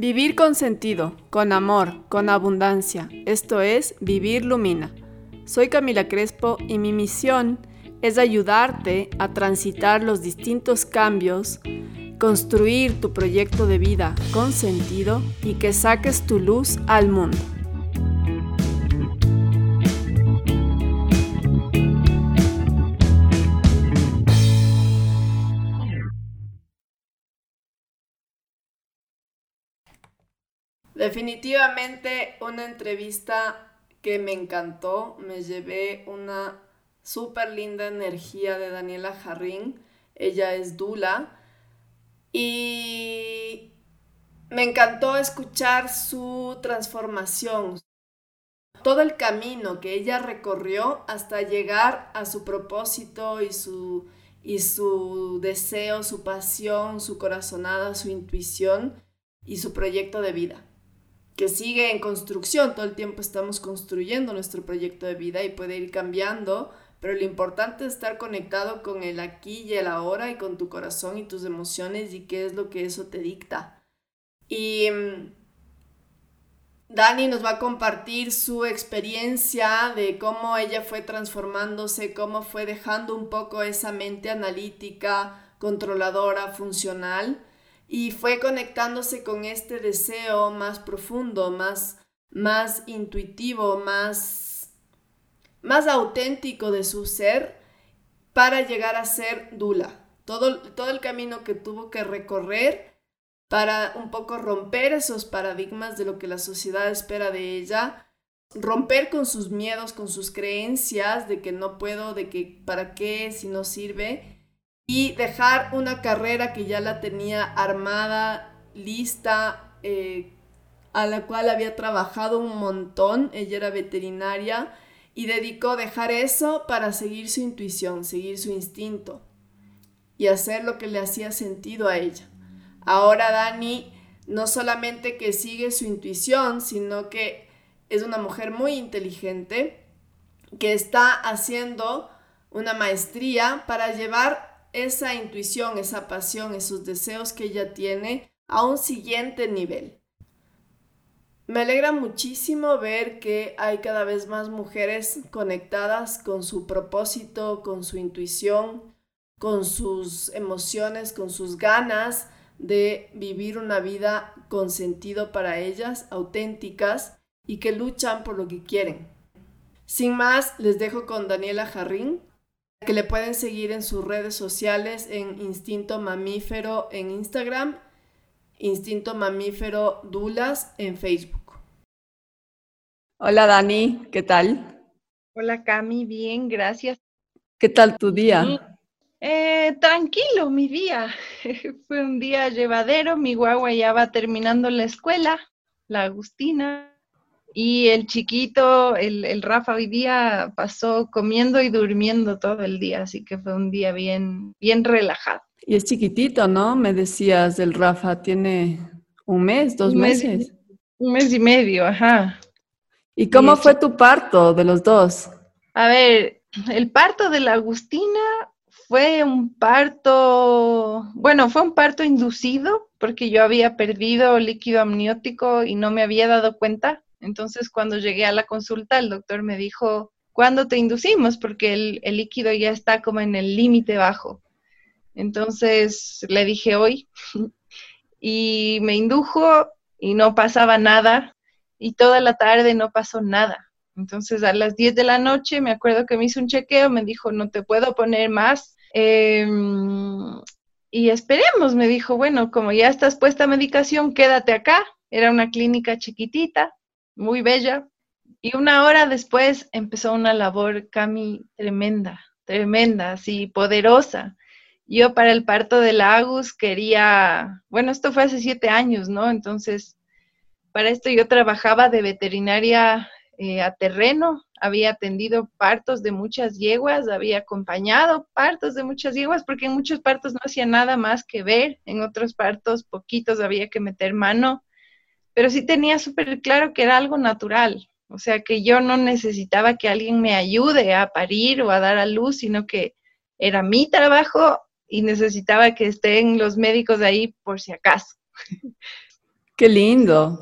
Vivir con sentido, con amor, con abundancia. Esto es Vivir Lumina. Soy Camila Crespo y mi misión es ayudarte a transitar los distintos cambios, construir tu proyecto de vida con sentido y que saques tu luz al mundo. Definitivamente una entrevista que me encantó, me llevé una súper linda energía de Daniela Jarrín, ella es Dula, y me encantó escuchar su transformación, todo el camino que ella recorrió hasta llegar a su propósito y su, y su deseo, su pasión, su corazonada, su intuición y su proyecto de vida que sigue en construcción, todo el tiempo estamos construyendo nuestro proyecto de vida y puede ir cambiando, pero lo importante es estar conectado con el aquí y el ahora y con tu corazón y tus emociones y qué es lo que eso te dicta. Y mm, Dani nos va a compartir su experiencia de cómo ella fue transformándose, cómo fue dejando un poco esa mente analítica, controladora, funcional y fue conectándose con este deseo más profundo, más, más intuitivo, más, más auténtico de su ser para llegar a ser Dula. Todo, todo el camino que tuvo que recorrer para un poco romper esos paradigmas de lo que la sociedad espera de ella, romper con sus miedos, con sus creencias de que no puedo, de que para qué si no sirve y dejar una carrera que ya la tenía armada, lista, eh, a la cual había trabajado un montón, ella era veterinaria, y dedicó dejar eso para seguir su intuición, seguir su instinto y hacer lo que le hacía sentido a ella. Ahora Dani no solamente que sigue su intuición, sino que es una mujer muy inteligente que está haciendo una maestría para llevar esa intuición, esa pasión, esos deseos que ella tiene a un siguiente nivel. Me alegra muchísimo ver que hay cada vez más mujeres conectadas con su propósito, con su intuición, con sus emociones, con sus ganas de vivir una vida con sentido para ellas, auténticas y que luchan por lo que quieren. Sin más, les dejo con Daniela Jarrín, que le pueden seguir en sus redes sociales en Instinto Mamífero en Instagram, Instinto Mamífero Dulas en Facebook. Hola Dani, ¿qué tal? Hola Cami, bien, gracias. ¿Qué tal tu día? Eh, tranquilo, mi día. Fue un día llevadero, mi guagua ya va terminando la escuela, la Agustina, y el chiquito, el, Rafa hoy día pasó comiendo y durmiendo todo el día, así que fue un día bien, bien relajado. Y es chiquitito, ¿no? Me decías, el Rafa tiene un mes, dos meses. un mes y medio, ajá. ¿Y cómo fue tu parto de los dos? A ver, el parto de la Agustina fue un parto, bueno, fue un parto inducido porque yo había perdido líquido amniótico y no me había dado cuenta entonces, cuando llegué a la consulta, el doctor me dijo, ¿cuándo te inducimos? Porque el, líquido ya está como en el límite bajo. Entonces, le dije hoy y me indujo y no pasaba nada y toda la tarde no pasó nada. Entonces, a las 10 de la noche, me acuerdo que me hizo un chequeo, me dijo, no te puedo poner más. Em, y esperemos, me dijo, bueno, como ya estás puesta medicación, quédate acá. Era una clínica chiquitita muy bella. Y una hora después empezó una labor, Cami, tremenda, tremenda, así, poderosa. Yo para el parto de la Agus quería, bueno, esto fue hace siete años, ¿no? Entonces, para esto yo trabajaba de veterinaria eh, a terreno, había atendido partos de muchas yeguas, había acompañado partos de muchas yeguas, porque en muchos partos no hacía nada más que ver, en otros partos poquitos había que meter mano pero sí tenía súper claro que era algo natural, o sea, que yo no necesitaba que alguien me ayude a parir o a dar a luz, sino que era mi trabajo y necesitaba que estén los médicos ahí por si acaso. Qué lindo.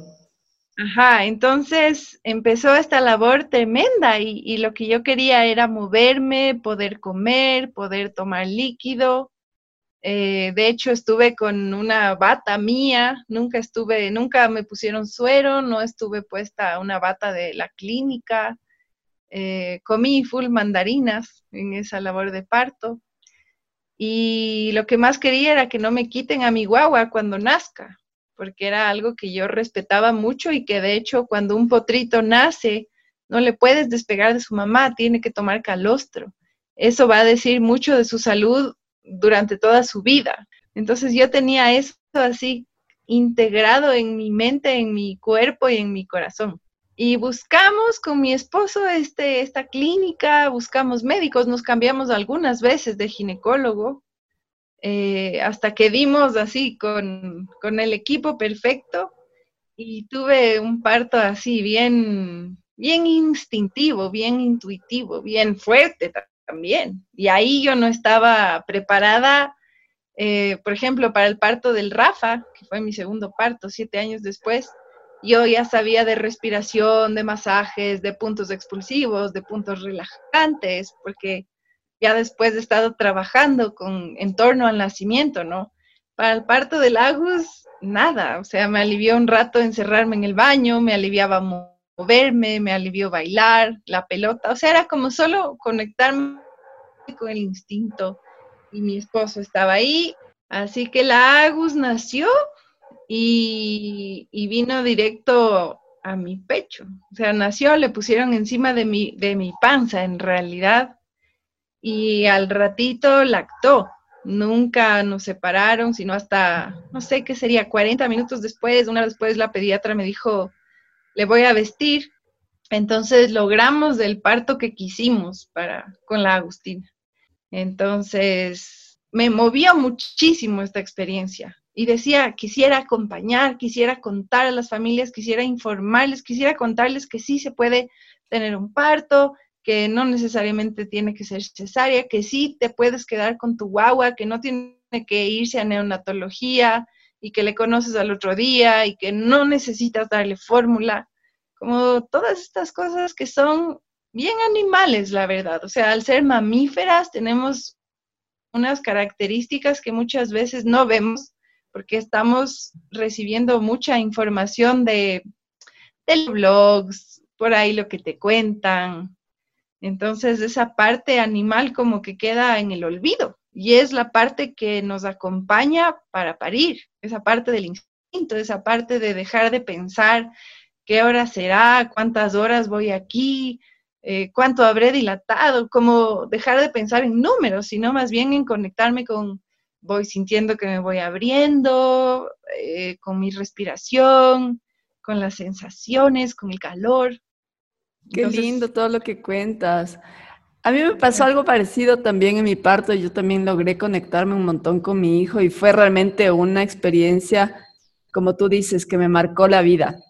Ajá, entonces empezó esta labor tremenda y, lo que yo quería era moverme, poder comer, poder tomar líquido. Eh, de hecho, estuve con una bata mía, nunca estuve, nunca me pusieron suero, no estuve puesta una bata de la clínica. Eh, comí full mandarinas en esa labor de parto. Y lo que más quería era que no me quiten a mi guagua cuando nazca porque era algo que yo respetaba mucho y que de hecho cuando un potrito nace, no le puedes despegar de su mamá, tiene que tomar calostro. Eso va a decir mucho de su salud durante toda su vida. Entonces yo tenía eso así integrado en mi mente, en mi cuerpo y en mi corazón. Y buscamos con mi esposo este, esta clínica, buscamos médicos, nos cambiamos algunas veces de ginecólogo, eh, hasta que dimos así con, el equipo perfecto y tuve un parto así bien, bien instintivo, bien intuitivo, bien fuerte también. Y ahí yo no estaba preparada, eh, por ejemplo, para el parto del Rafa, que fue mi segundo parto, siete años después. Yo ya sabía de respiración, de masajes, de puntos expulsivos, de puntos relajantes, porque ya después he estado trabajando con, en torno al nacimiento, ¿no? Para el parto del Agus, nada, o sea, me alivió un rato encerrarme en el baño, me aliviaba moverme, me alivió bailar, la pelota, o sea, era como solo conectarme con el instinto. Y mi esposo estaba ahí, así que la Agus nació y, y vino directo a mi pecho, o sea, nació, le pusieron encima de mi, de mi panza en realidad. Y al ratito lactó. Nunca nos separaron, sino hasta, no sé qué sería, 40 minutos después, una vez después la pediatra me dijo, le voy a vestir. Entonces logramos el parto que quisimos para, con la Agustina. Entonces me movió muchísimo esta experiencia y decía, quisiera acompañar, quisiera contar a las familias, quisiera informarles, quisiera contarles que sí se puede tener un parto, que no necesariamente tiene que ser cesárea, que sí te puedes quedar con tu guagua, que no tiene que irse a neonatología y que le conoces al otro día y que no necesitas darle fórmula, como todas estas cosas que son bien animales, la verdad. O sea, al ser mamíferas tenemos unas características que muchas veces no vemos porque estamos recibiendo mucha información de, de blogs, por ahí lo que te cuentan, entonces esa parte animal como que queda en el olvido y es la parte que nos acompaña para parir, esa parte del instinto, esa parte de dejar de pensar qué hora será, cuántas horas voy aquí, eh, cuánto habré dilatado, como dejar de pensar en números, sino más bien en conectarme con, voy sintiendo que me voy abriendo, eh, con mi respiración, con las sensaciones, con el calor. Qué lindo todo lo que cuentas. A mí me pasó algo parecido también en mi parto. Yo también logré conectarme un montón con mi hijo y fue realmente una experiencia, como tú dices, que me marcó la vida.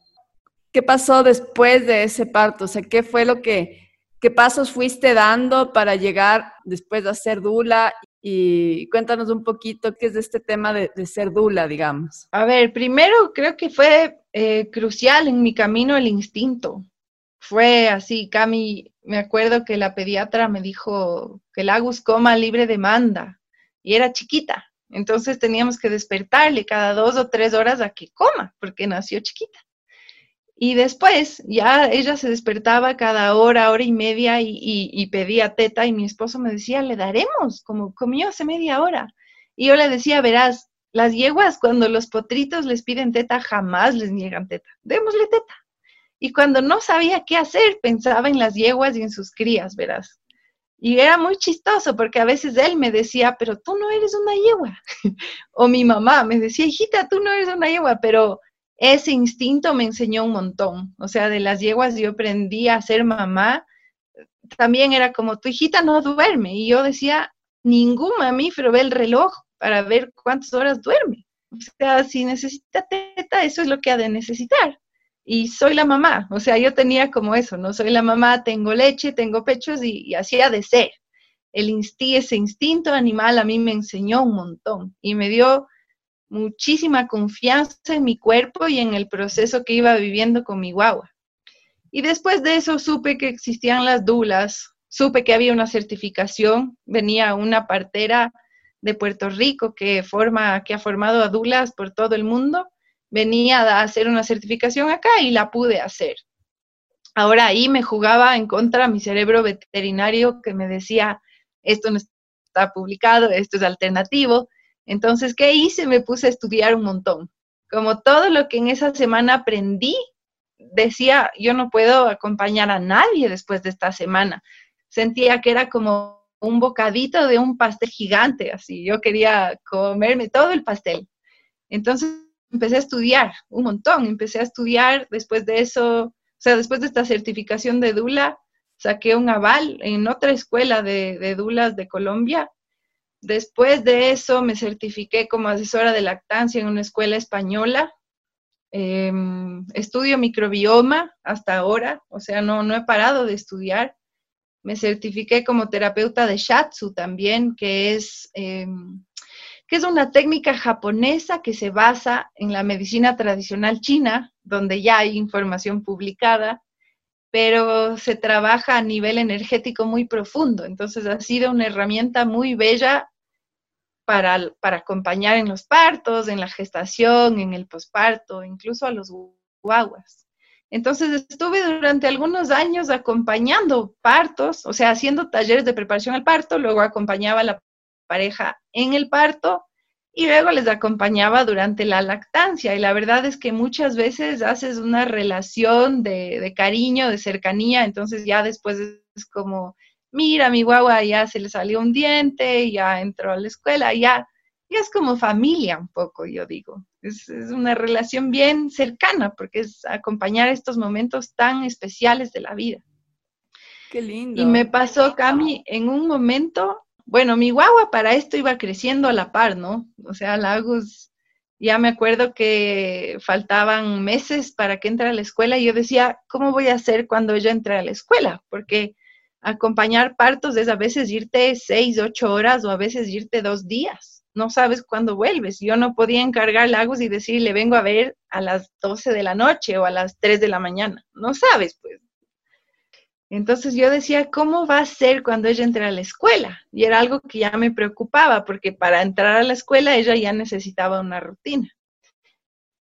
¿Qué pasó después de ese parto? O sea, ¿qué fue lo que, qué pasos fuiste dando para llegar después de ser dula? Y cuéntanos un poquito qué es este tema de, ser dula, digamos. A ver, primero creo que fue eh, crucial en mi camino el instinto fue así, Cami, me acuerdo que la pediatra me dijo que el Agus coma libre demanda y era chiquita, entonces teníamos que despertarle cada dos o tres horas a que coma, porque nació chiquita. Y después ya ella se despertaba cada hora, hora y media y, pedía teta y mi esposo me decía, le daremos, como comió hace media hora. Y yo le decía, verás, las yeguas cuando los potritos les piden teta jamás les niegan teta, démosle teta. Y cuando no sabía qué hacer, pensaba en las yeguas y en sus crías, verás. Y era muy chistoso porque a veces él me decía, pero tú no eres una yegua. o mi mamá me decía, hijita, tú no eres una yegua, pero ese instinto me enseñó un montón. O sea, de las yeguas yo aprendí a ser mamá. También era como, tu hijita no duerme. Y yo decía, ningún mamífero ve el reloj para ver cuántas horas duerme. O sea, si necesita teta, eso es lo que ha de necesitar y soy la mamá, o sea, yo tenía como eso, ¿no? Soy la mamá, tengo leche, tengo pechos y, hacía de ser. el ese instinto animal a mí me enseñó un montón y me dio muchísima confianza en mi cuerpo y en el proceso que iba viviendo con mi guagua. Y después de eso supe que existían las dulas, supe que había una certificación, venía una partera de Puerto Rico que, forma, que ha formado a dulas por todo el mundo, venía a hacer una certificación acá y la pude hacer. Ahora ahí me jugaba en contra mi cerebro veterinario que me decía, esto no está publicado, esto es alternativo. Entonces, ¿qué hice? Me puse a estudiar un montón. Como todo lo que en esa semana aprendí, decía, yo no puedo acompañar a nadie después de esta semana. Sentía que era como un bocadito de un pastel gigante, así. Yo quería comerme todo el pastel. Entonces empecé a estudiar un montón, empecé a estudiar después de eso, o sea, después de esta certificación de Dula, saqué un aval en otra escuela de, de Dulas de Colombia. Después de eso me certifiqué como asesora de lactancia en una escuela española. Em, estudio microbioma hasta ahora, o sea, no, no he parado de estudiar. Me certifiqué como terapeuta de Shatsu también, que es, em, que es una técnica japonesa que se basa en la medicina tradicional china, donde ya hay información publicada pero se trabaja a nivel energético muy profundo. Entonces ha sido una herramienta muy bella para, para acompañar en los partos, en la gestación, en el posparto, incluso a los guaguas. Entonces estuve durante algunos años acompañando partos, o sea, haciendo talleres de preparación al parto, luego acompañaba la pareja en el parto y luego les acompañaba durante la lactancia. Y la verdad es que muchas veces haces una relación de, cariño, de cercanía, entonces ya después es como, mira, mi guagua ya se le salió un diente, ya entró a la escuela, ya, ya es como familia un poco, yo digo. Es, es una relación bien cercana porque es acompañar estos momentos tan especiales de la vida. Qué lindo. Y me pasó, Cami, en un momento bueno, mi guagua para esto iba creciendo a la par, ¿no? O sea, Lagos, ya me acuerdo que faltaban meses para que entre a la escuela y yo decía, ¿cómo voy a hacer cuando ella entre a la escuela? Porque acompañar partos es a veces irte seis, ocho horas o a veces irte dos días. No sabes cuándo vuelves. Yo no podía encargar Lagos y decirle, vengo a ver a las 12 de la noche o a las 3 de la mañana. No sabes, pues. Entonces yo decía, ¿cómo va a ser cuando ella entre a la escuela? Y era algo que ya me preocupaba, porque para entrar a la escuela ella ya necesitaba una rutina.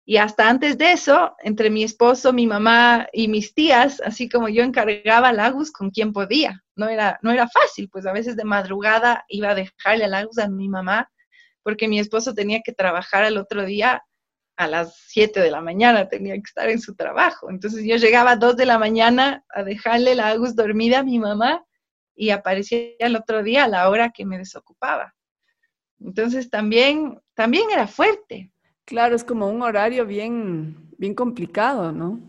Y hasta antes de eso, entre mi esposo, mi mamá y mis tías, así como yo encargaba a Lagus con quien podía. No era, no era fácil, pues a veces de madrugada iba a dejarle a Lagus a mi mamá, porque mi esposo tenía que trabajar al otro día a las 7 de la mañana tenía que estar en su trabajo. Entonces yo llegaba a 2 de la mañana a dejarle la Agus dormida a mi mamá y aparecía el otro día a la hora que me desocupaba. Entonces también, también era fuerte. Claro, es como un horario bien, bien complicado, ¿no?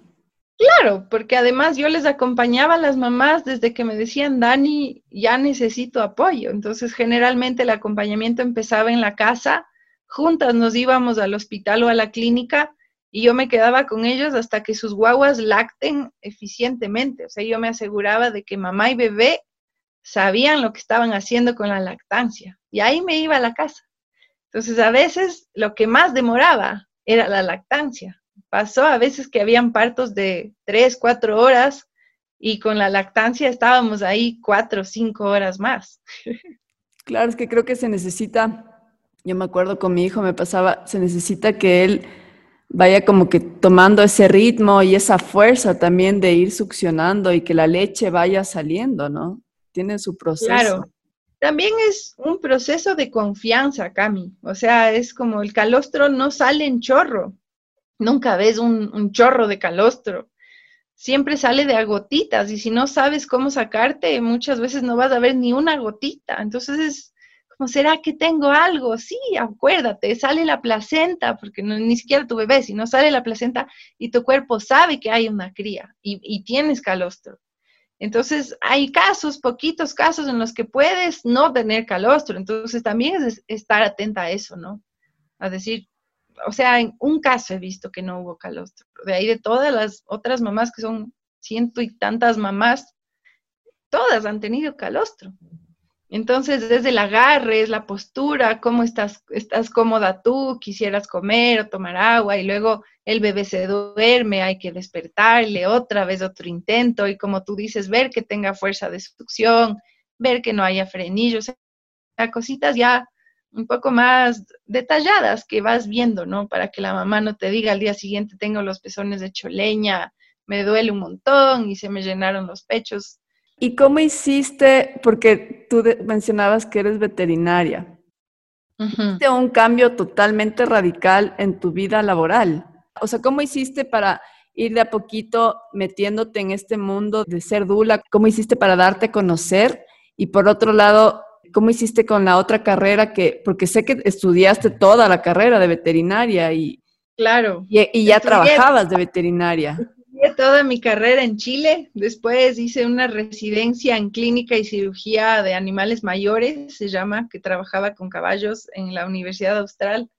Claro, porque además yo les acompañaba a las mamás desde que me decían, Dani, ya necesito apoyo. Entonces generalmente el acompañamiento empezaba en la casa juntas nos íbamos al hospital o a la clínica y yo me quedaba con ellos hasta que sus guaguas lacten eficientemente. O sea, yo me aseguraba de que mamá y bebé sabían lo que estaban haciendo con la lactancia. Y ahí me iba a la casa. Entonces, a veces lo que más demoraba era la lactancia. Pasó a veces que habían partos de tres, cuatro horas y con la lactancia estábamos ahí cuatro cinco horas más. Claro, es que creo que se necesita yo me acuerdo con mi hijo, me pasaba, se necesita que él vaya como que tomando ese ritmo y esa fuerza también de ir succionando y que la leche vaya saliendo, ¿no? Tiene su proceso. Claro. También es un proceso de confianza, Cami. O sea, es como el calostro no sale en chorro. Nunca ves un, un chorro de calostro. Siempre sale de a gotitas y si no sabes cómo sacarte, muchas veces no vas a ver ni una gotita. Entonces es, como, ¿será que tengo algo? Sí, acuérdate, sale la placenta, porque no, ni siquiera tu bebé, sino sale la placenta y tu cuerpo sabe que hay una cría y, y tienes calostro. Entonces, hay casos, poquitos casos en los que puedes no tener calostro. Entonces, también es estar atenta a eso, ¿no? A decir, o sea, en un caso he visto que no hubo calostro. De ahí de todas las otras mamás, que son ciento y tantas mamás, todas han tenido calostro. Entonces, desde el agarre, es la postura, cómo estás, estás cómoda tú, quisieras comer o tomar agua y luego el bebé se duerme, hay que despertarle otra vez otro intento y como tú dices, ver que tenga fuerza de succión, ver que no haya frenillos, cositas ya un poco más detalladas que vas viendo, ¿no? Para que la mamá no te diga al día siguiente tengo los pezones de choleña, me duele un montón y se me llenaron los pechos. ¿Y cómo hiciste? Porque tú mencionabas que eres veterinaria. ¿Hiciste un cambio totalmente radical en tu vida laboral? O sea, ¿cómo hiciste para ir de a poquito metiéndote en este mundo de ser dula? ¿Cómo hiciste para darte a conocer? Y por otro lado, ¿Cómo hiciste con la otra carrera que, porque sé que estudiaste toda la carrera de veterinaria y, claro, y, ya trabajabas de veterinaria? Toda mi carrera en Chile, después hice una residencia en clínica y cirugía de animales mayores, se llama, que trabajaba con caballos en la Universidad Austral.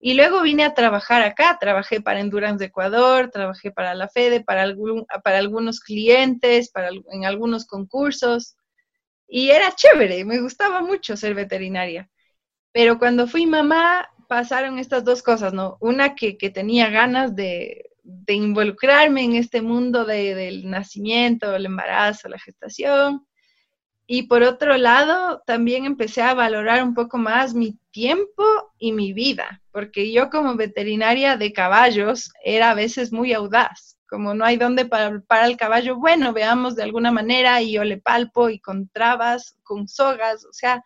Y luego vine a trabajar acá, trabajé para Endurance de Ecuador, trabajé para la FEDE, para, algún, para algunos clientes, para, en algunos concursos. Y era chévere, me gustaba mucho ser veterinaria. Pero cuando fui mamá, pasaron estas dos cosas, ¿no? Una que, tenía ganas de, involucrarme en este mundo del nacimiento, el embarazo, la gestación. Y por otro lado, también empecé a valorar un poco más mi tiempo y mi vida, porque yo como veterinaria de caballos era a veces muy audaz como no hay dónde para, para, el caballo, bueno, veamos de alguna manera y yo le palpo y con trabas, con sogas, o sea,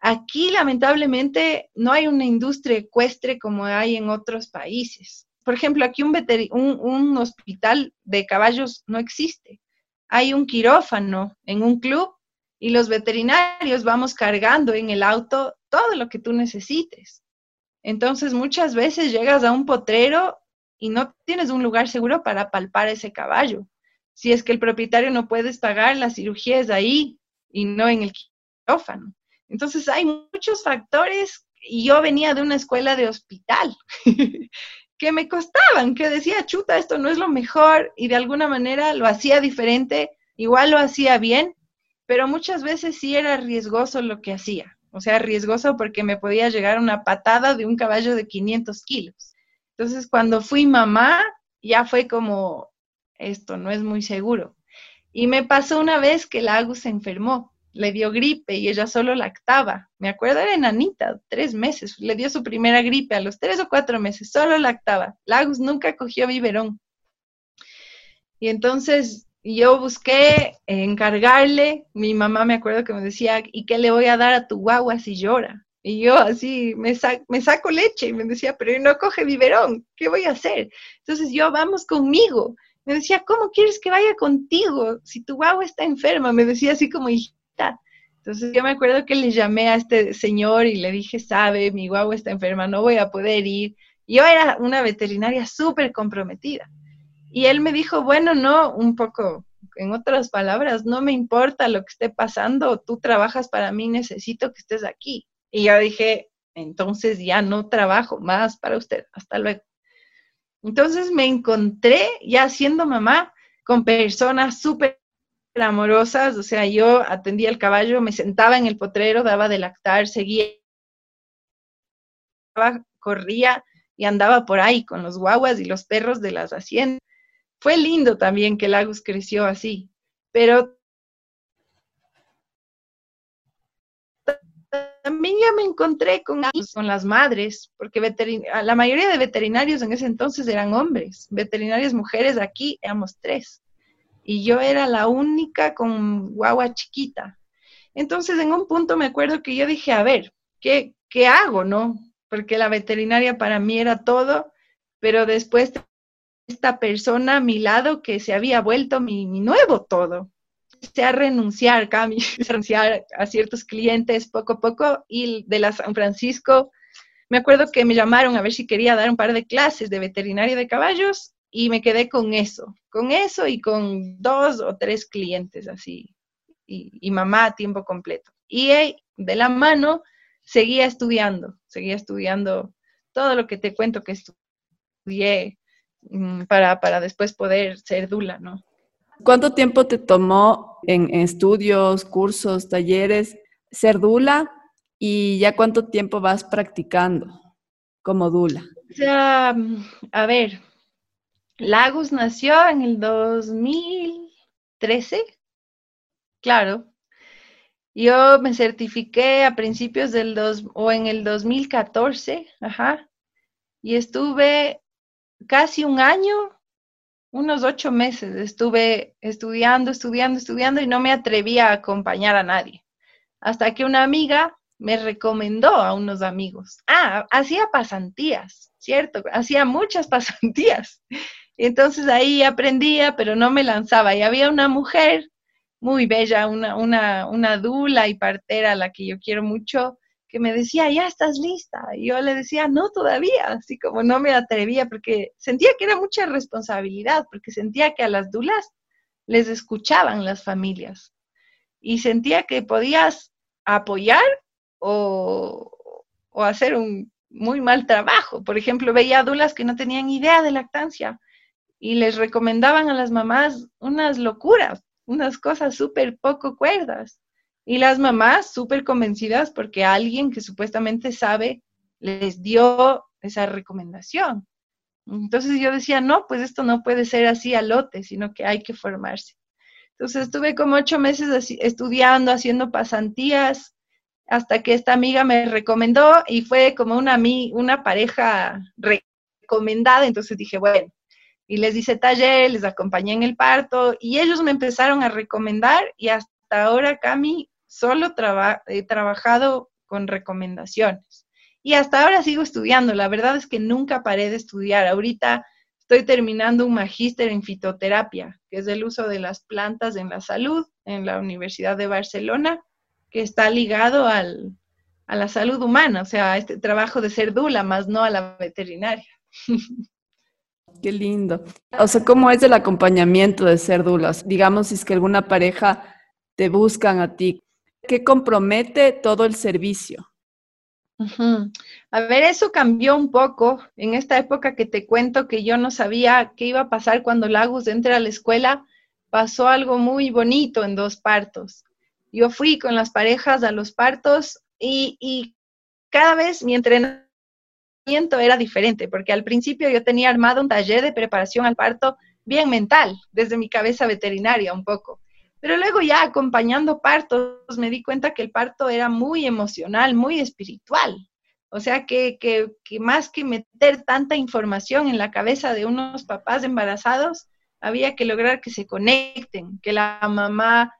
aquí lamentablemente no hay una industria ecuestre como hay en otros países. Por ejemplo, aquí un, hospital de caballos no existe. Hay un quirófano en un club y los veterinarios vamos cargando en el auto todo lo que tú necesites. Entonces, muchas veces llegas a un potrero y no tienes un lugar seguro para palpar ese caballo. Si es que el propietario no puedes pagar, la cirugía es ahí y no en el quirófano. Entonces hay muchos factores y yo venía de una escuela de hospital que me costaban, que decía, chuta, esto no es lo mejor y de alguna manera lo hacía diferente, igual lo hacía bien, pero muchas veces sí era riesgoso lo que hacía. O sea, riesgoso porque me podía llegar una patada de un caballo de 500 kilos. Entonces, cuando fui mamá, ya fue como, esto no es muy seguro. Y me pasó una vez que la Agus se enfermó, le dio gripe y ella solo lactaba. Me acuerdo, era enanita, tres meses, le dio su primera gripe a los tres o cuatro meses, solo lactaba. La Agus nunca cogió biberón. Y entonces yo busqué encargarle, mi mamá me acuerdo que me decía, ¿y qué le voy a dar a tu guagua si llora? Y yo así me, me saco leche y me decía, pero no coge biberón, ¿qué voy a hacer? Entonces yo, vamos conmigo. Me decía, ¿cómo quieres que vaya contigo si tu guagua está enferma? Me decía así como. Entonces yo me acuerdo que le llamé a este señor y le dije, sabe, mi guagua está enferma, no voy a poder ir. Yo era una veterinaria súper comprometida. Y él me dijo, bueno, no, un poco, en otras palabras, no me importa lo que esté pasando, tú trabajas para mí, necesito que estés aquí. Y yo dije, entonces ya no trabajo más para usted, hasta luego. Entonces me encontré ya siendo mamá con personas súper amorosas, o sea, yo atendía el caballo, me sentaba en el potrero, daba de lactar, seguía, corría y andaba por ahí con los guaguas y los perros de las haciendas. Fue lindo también que Lagos creció así, pero también ya me encontré con, con las madres, porque la mayoría de veterinarios en ese entonces eran hombres, veterinarias mujeres aquí éramos tres, y yo era la única con guagua chiquita. Entonces en un punto me acuerdo que yo dije, a ver, ¿qué, qué hago, no? Porque la veterinaria para mí era todo, pero después esta persona a mi lado que se había vuelto mi, mi nuevo todo a renunciar, Cami, renunciar a ciertos clientes poco a poco y de la San Francisco, me acuerdo que me llamaron a ver si quería dar un par de clases de veterinaria de caballos y me quedé con eso, con eso y con dos o tres clientes así, y, mamá a tiempo completo. Y de la mano seguía estudiando, seguía estudiando todo lo que te cuento que estudié mm, para, para después poder ser dula, ¿no? ¿Cuánto tiempo te tomó en, estudios, cursos, talleres ser dula y ya cuánto tiempo vas practicando como dula. O sea, a ver, Lagos nació en el 2013, claro. Yo me certifiqué a principios del dos, o en el 2014, ajá, y estuve casi un año, unos ocho meses, estuve estudiando, estudiando, estudiando y no me atrevía a acompañar a nadie. Hasta que una amiga me recomendó a unos amigos. Ah, hacía pasantías, ¿cierto? Hacía muchas pasantías. Entonces ahí aprendía, pero no me lanzaba. Y había una mujer muy bella, una, una, una dula y partera a la que yo quiero mucho, que me decía, ya estás lista. Y yo le decía, no todavía, así como no me atrevía, porque sentía que era mucha responsabilidad, porque sentía que a las dulas les escuchaban las familias. Y sentía que podías apoyar o, o hacer un muy mal trabajo. Por ejemplo, veía dulas que no tenían idea de lactancia y les recomendaban a las mamás unas locuras, unas cosas súper poco cuerdas. Y las mamás súper convencidas porque alguien que supuestamente sabe les dio esa recomendación. Entonces yo decía, no, pues esto no puede ser así a lote, sino que hay que formarse. Entonces estuve como ocho meses estudiando, haciendo pasantías, hasta que esta amiga me recomendó y fue como una, una pareja recomendada. Entonces dije, bueno, y les hice taller, les acompañé en el parto y ellos me empezaron a recomendar y hasta ahora, Cami, solo he trabajado con recomendaciones. Y hasta ahora sigo estudiando. La verdad es que nunca paré de estudiar. Ahorita estoy terminando un magíster en fitoterapia, que es el uso de las plantas en la salud en la Universidad de Barcelona, que está ligado al, a la salud humana, o sea, a este trabajo de ser dula, más no a la veterinaria. Qué lindo. O sea, ¿cómo es el acompañamiento de ser dulas? Digamos, si es que alguna pareja te buscan a ti, ¿qué compromete todo el servicio? A ver, eso cambió un poco en esta época que te cuento que yo no sabía qué iba a pasar cuando Lagos entre a la escuela. Pasó algo muy bonito en dos partos. Yo fui con las parejas a los partos y, y cada vez mi entrenador era diferente, porque al principio yo tenía armado un taller de preparación al parto bien mental, desde mi cabeza veterinaria un poco. Pero luego ya acompañando partos me di cuenta que el parto era muy emocional, muy espiritual. O sea que, que, que más que meter tanta información en la cabeza de unos papás embarazados, había que lograr que se conecten, que la mamá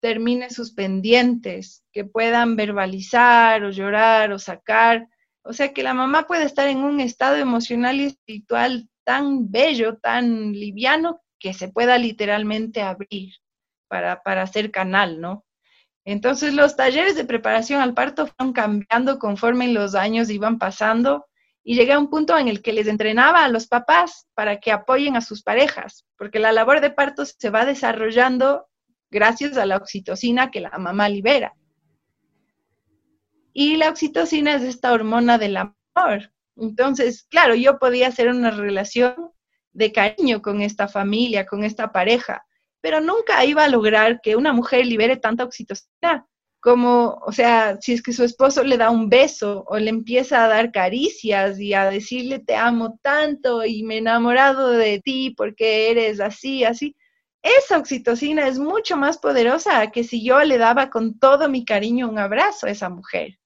termine sus pendientes, que puedan verbalizar o llorar o sacar o sea que la mamá puede estar en un estado emocional y espiritual tan bello, tan liviano, que se pueda literalmente abrir para, para hacer canal, ¿no? Entonces los talleres de preparación al parto fueron cambiando conforme los años iban pasando y llegué a un punto en el que les entrenaba a los papás para que apoyen a sus parejas, porque la labor de parto se va desarrollando gracias a la oxitocina que la mamá libera. Y la oxitocina es esta hormona del amor. Entonces, claro, yo podía hacer una relación de cariño con esta familia, con esta pareja, pero nunca iba a lograr que una mujer libere tanta oxitocina como, o sea, si es que su esposo le da un beso o le empieza a dar caricias y a decirle te amo tanto y me he enamorado de ti porque eres así, así, esa oxitocina es mucho más poderosa que si yo le daba con todo mi cariño un abrazo a esa mujer.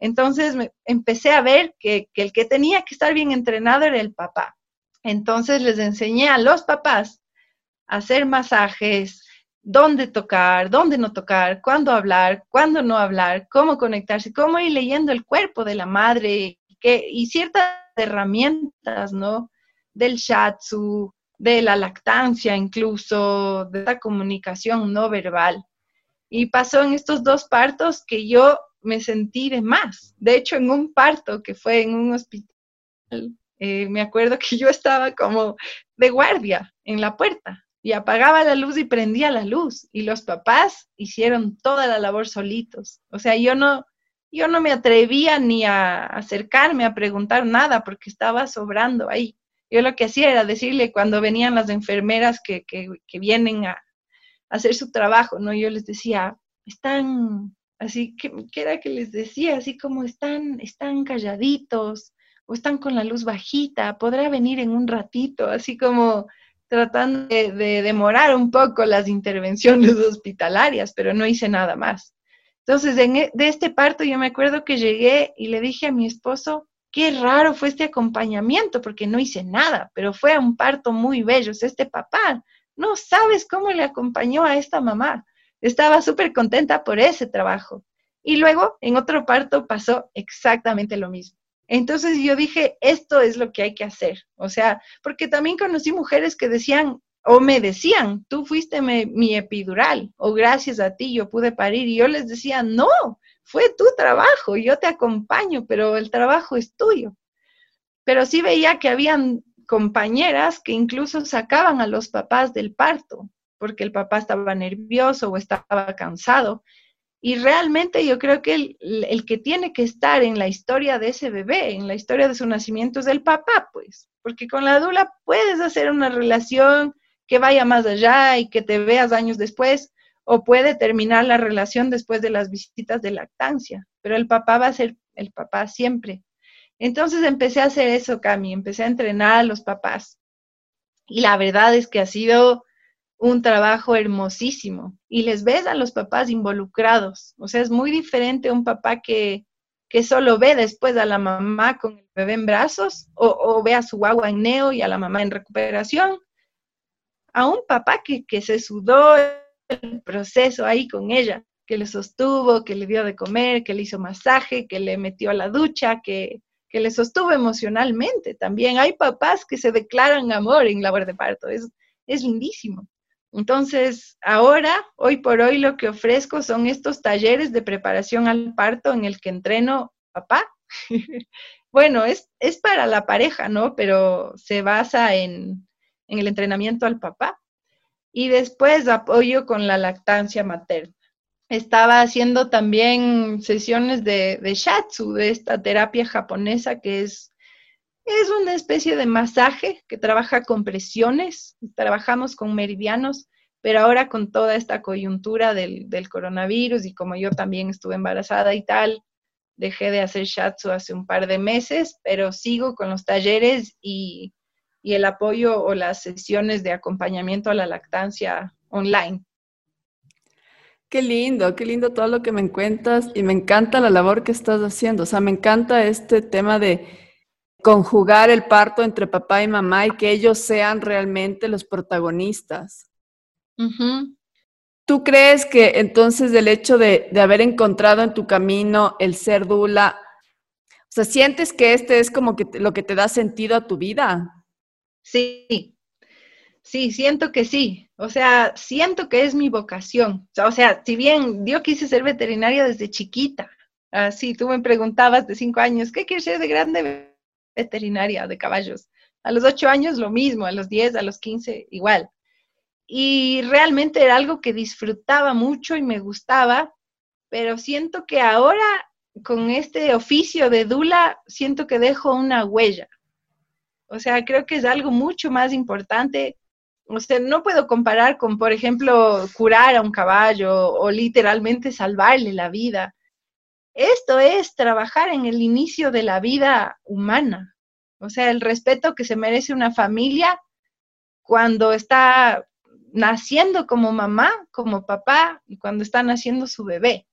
Entonces me, empecé a ver que, el que tenía que estar bien entrenado era el papá. Entonces les enseñé a los papás a hacer masajes, dónde tocar, dónde no tocar, cuándo hablar, cuándo no hablar, cómo conectarse, cómo ir leyendo el cuerpo de la madre y ciertas herramientas, ¿no? Del shatsu, de la lactancia incluso, de la comunicación no verbal. Y pasó en estos dos partos que yo me sentí de más. De hecho, en un parto que fue en un hospital, eh, me acuerdo que yo estaba como de guardia en la puerta y apagaba la luz y prendía la luz y los papás hicieron toda la labor solitos. O sea, yo no, yo no me atrevía ni a acercarme a preguntar nada porque estaba sobrando ahí. Yo lo que hacía era decirle cuando venían las enfermeras que, que, que vienen a, a hacer su trabajo, ¿no? Yo les decía, están Así que, ¿qué era que les decía? Así como están, están calladitos o están con la luz bajita, podrá venir en un ratito, así como tratando de, demorar un poco las intervenciones hospitalarias, pero no hice nada más. Entonces, e, de este parto yo me acuerdo que llegué y le dije a mi esposo, qué raro fue este acompañamiento, porque no hice nada, pero fue un parto muy bello. Este papá, no sabes cómo le acompañó a esta mamá. Estaba súper contenta por ese trabajo. Y luego, en otro parto, pasó exactamente lo mismo. Entonces yo dije, esto es lo que hay que hacer. O sea, porque también conocí mujeres que decían o me decían, tú fuiste mi, epidural o gracias a ti yo pude parir. Y yo les decía, no, fue tu trabajo, yo te acompaño, pero el trabajo es tuyo. Pero sí veía que habían compañeras que incluso sacaban a los papás del parto porque el papá estaba nervioso o estaba cansado. Y realmente yo creo que el, que tiene que estar en la historia de ese bebé, en la historia de su nacimiento, es el papá, pues, porque con la dula puedes hacer una relación que vaya más allá y que te veas años después, o puede terminar la relación después de las visitas de lactancia, pero el papá va a ser el papá siempre. Entonces empecé a hacer eso, Cami, empecé a entrenar a los papás. Y la verdad es que ha sido un trabajo hermosísimo y les ves a los papás involucrados. O sea, es muy diferente un papá que, que solo ve después a la mamá con el bebé en brazos o, ve a su agua en neo y a la mamá en recuperación, a un papá que, que se sudó el proceso ahí con ella, que le sostuvo, que le dio de comer, que le hizo masaje, que le metió a la ducha, que, que le sostuvo emocionalmente. También hay papás que se declaran amor en labor de parto. Es, es lindísimo. Entonces, ahora, hoy por hoy, lo que ofrezco son estos talleres de preparación al parto en el que entreno papá. bueno, es, es, para la pareja, ¿no? Pero se basa en, el entrenamiento al papá. Y después apoyo con la lactancia materna. Estaba haciendo también sesiones de, de shatsu, de esta terapia japonesa que es es una especie de masaje que trabaja con presiones, trabajamos con meridianos, pero ahora con toda esta coyuntura del, coronavirus y como yo también estuve embarazada y tal, dejé de hacer shatsu hace un par de meses, pero sigo con los talleres y, y el apoyo o las sesiones de acompañamiento a la lactancia online. Qué lindo, qué lindo todo lo que me cuentas y me encanta la labor que estás haciendo. O sea, me encanta este tema de conjugar el parto entre papá y mamá y que ellos sean realmente los protagonistas. ¿Tú crees que entonces el hecho de, haber encontrado en tu camino el ser dula, o sea, sientes que este es como que lo que te da sentido a tu vida? Sí, sí, siento que sí. O sea, siento que es mi vocación. O sea, si bien yo quise ser veterinaria desde chiquita, así tú me preguntabas de cinco años, ¿qué quieres ser de grande? Veterinaria de caballos. A los ocho años lo mismo, a los diez, a los quince igual. Y realmente era algo que disfrutaba mucho y me gustaba, pero siento que ahora con este oficio de dula, siento que dejo una huella. O sea, creo que es algo mucho más importante. O sea, no puedo comparar con, por ejemplo, curar a un caballo o literalmente salvarle la vida. Esto es trabajar en el inicio de la vida humana, o sea, el respeto que se merece una familia cuando está naciendo como mamá, como papá y cuando está naciendo su bebé.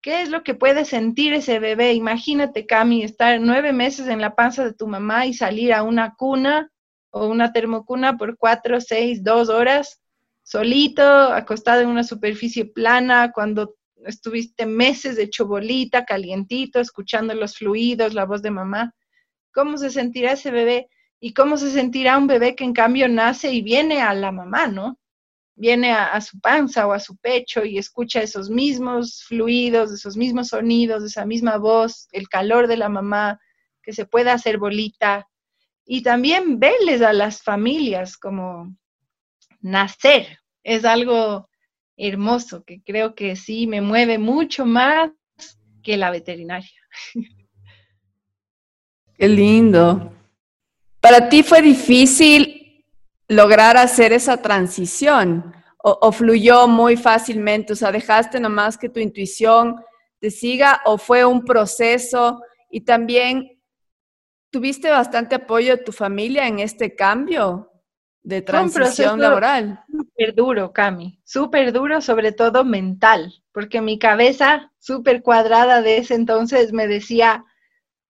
¿Qué es lo que puede sentir ese bebé? Imagínate, Cami, estar nueve meses en la panza de tu mamá y salir a una cuna o una termocuna por cuatro, seis, dos horas, solito, acostado en una superficie plana, cuando estuviste meses de chobolita, calientito, escuchando los fluidos, la voz de mamá. ¿Cómo se sentirá ese bebé? ¿Y cómo se sentirá un bebé que en cambio nace y viene a la mamá, ¿no? Viene a, su panza o a su pecho y escucha esos mismos fluidos, esos mismos sonidos, esa misma voz, el calor de la mamá, que se pueda hacer bolita. Y también verles a las familias como nacer. Es algo hermoso, que creo que sí me mueve mucho más que la veterinaria. Qué lindo. ¿Para ti fue difícil lograr hacer esa transición? o, fluyó muy fácilmente? O sea, dejaste nomás que tu intuición te siga o fue un proceso y también tuviste bastante apoyo de tu familia en este cambio de transición laboral. Súper duro, Cami, súper duro, sobre todo mental, porque mi cabeza súper cuadrada de ese entonces me decía,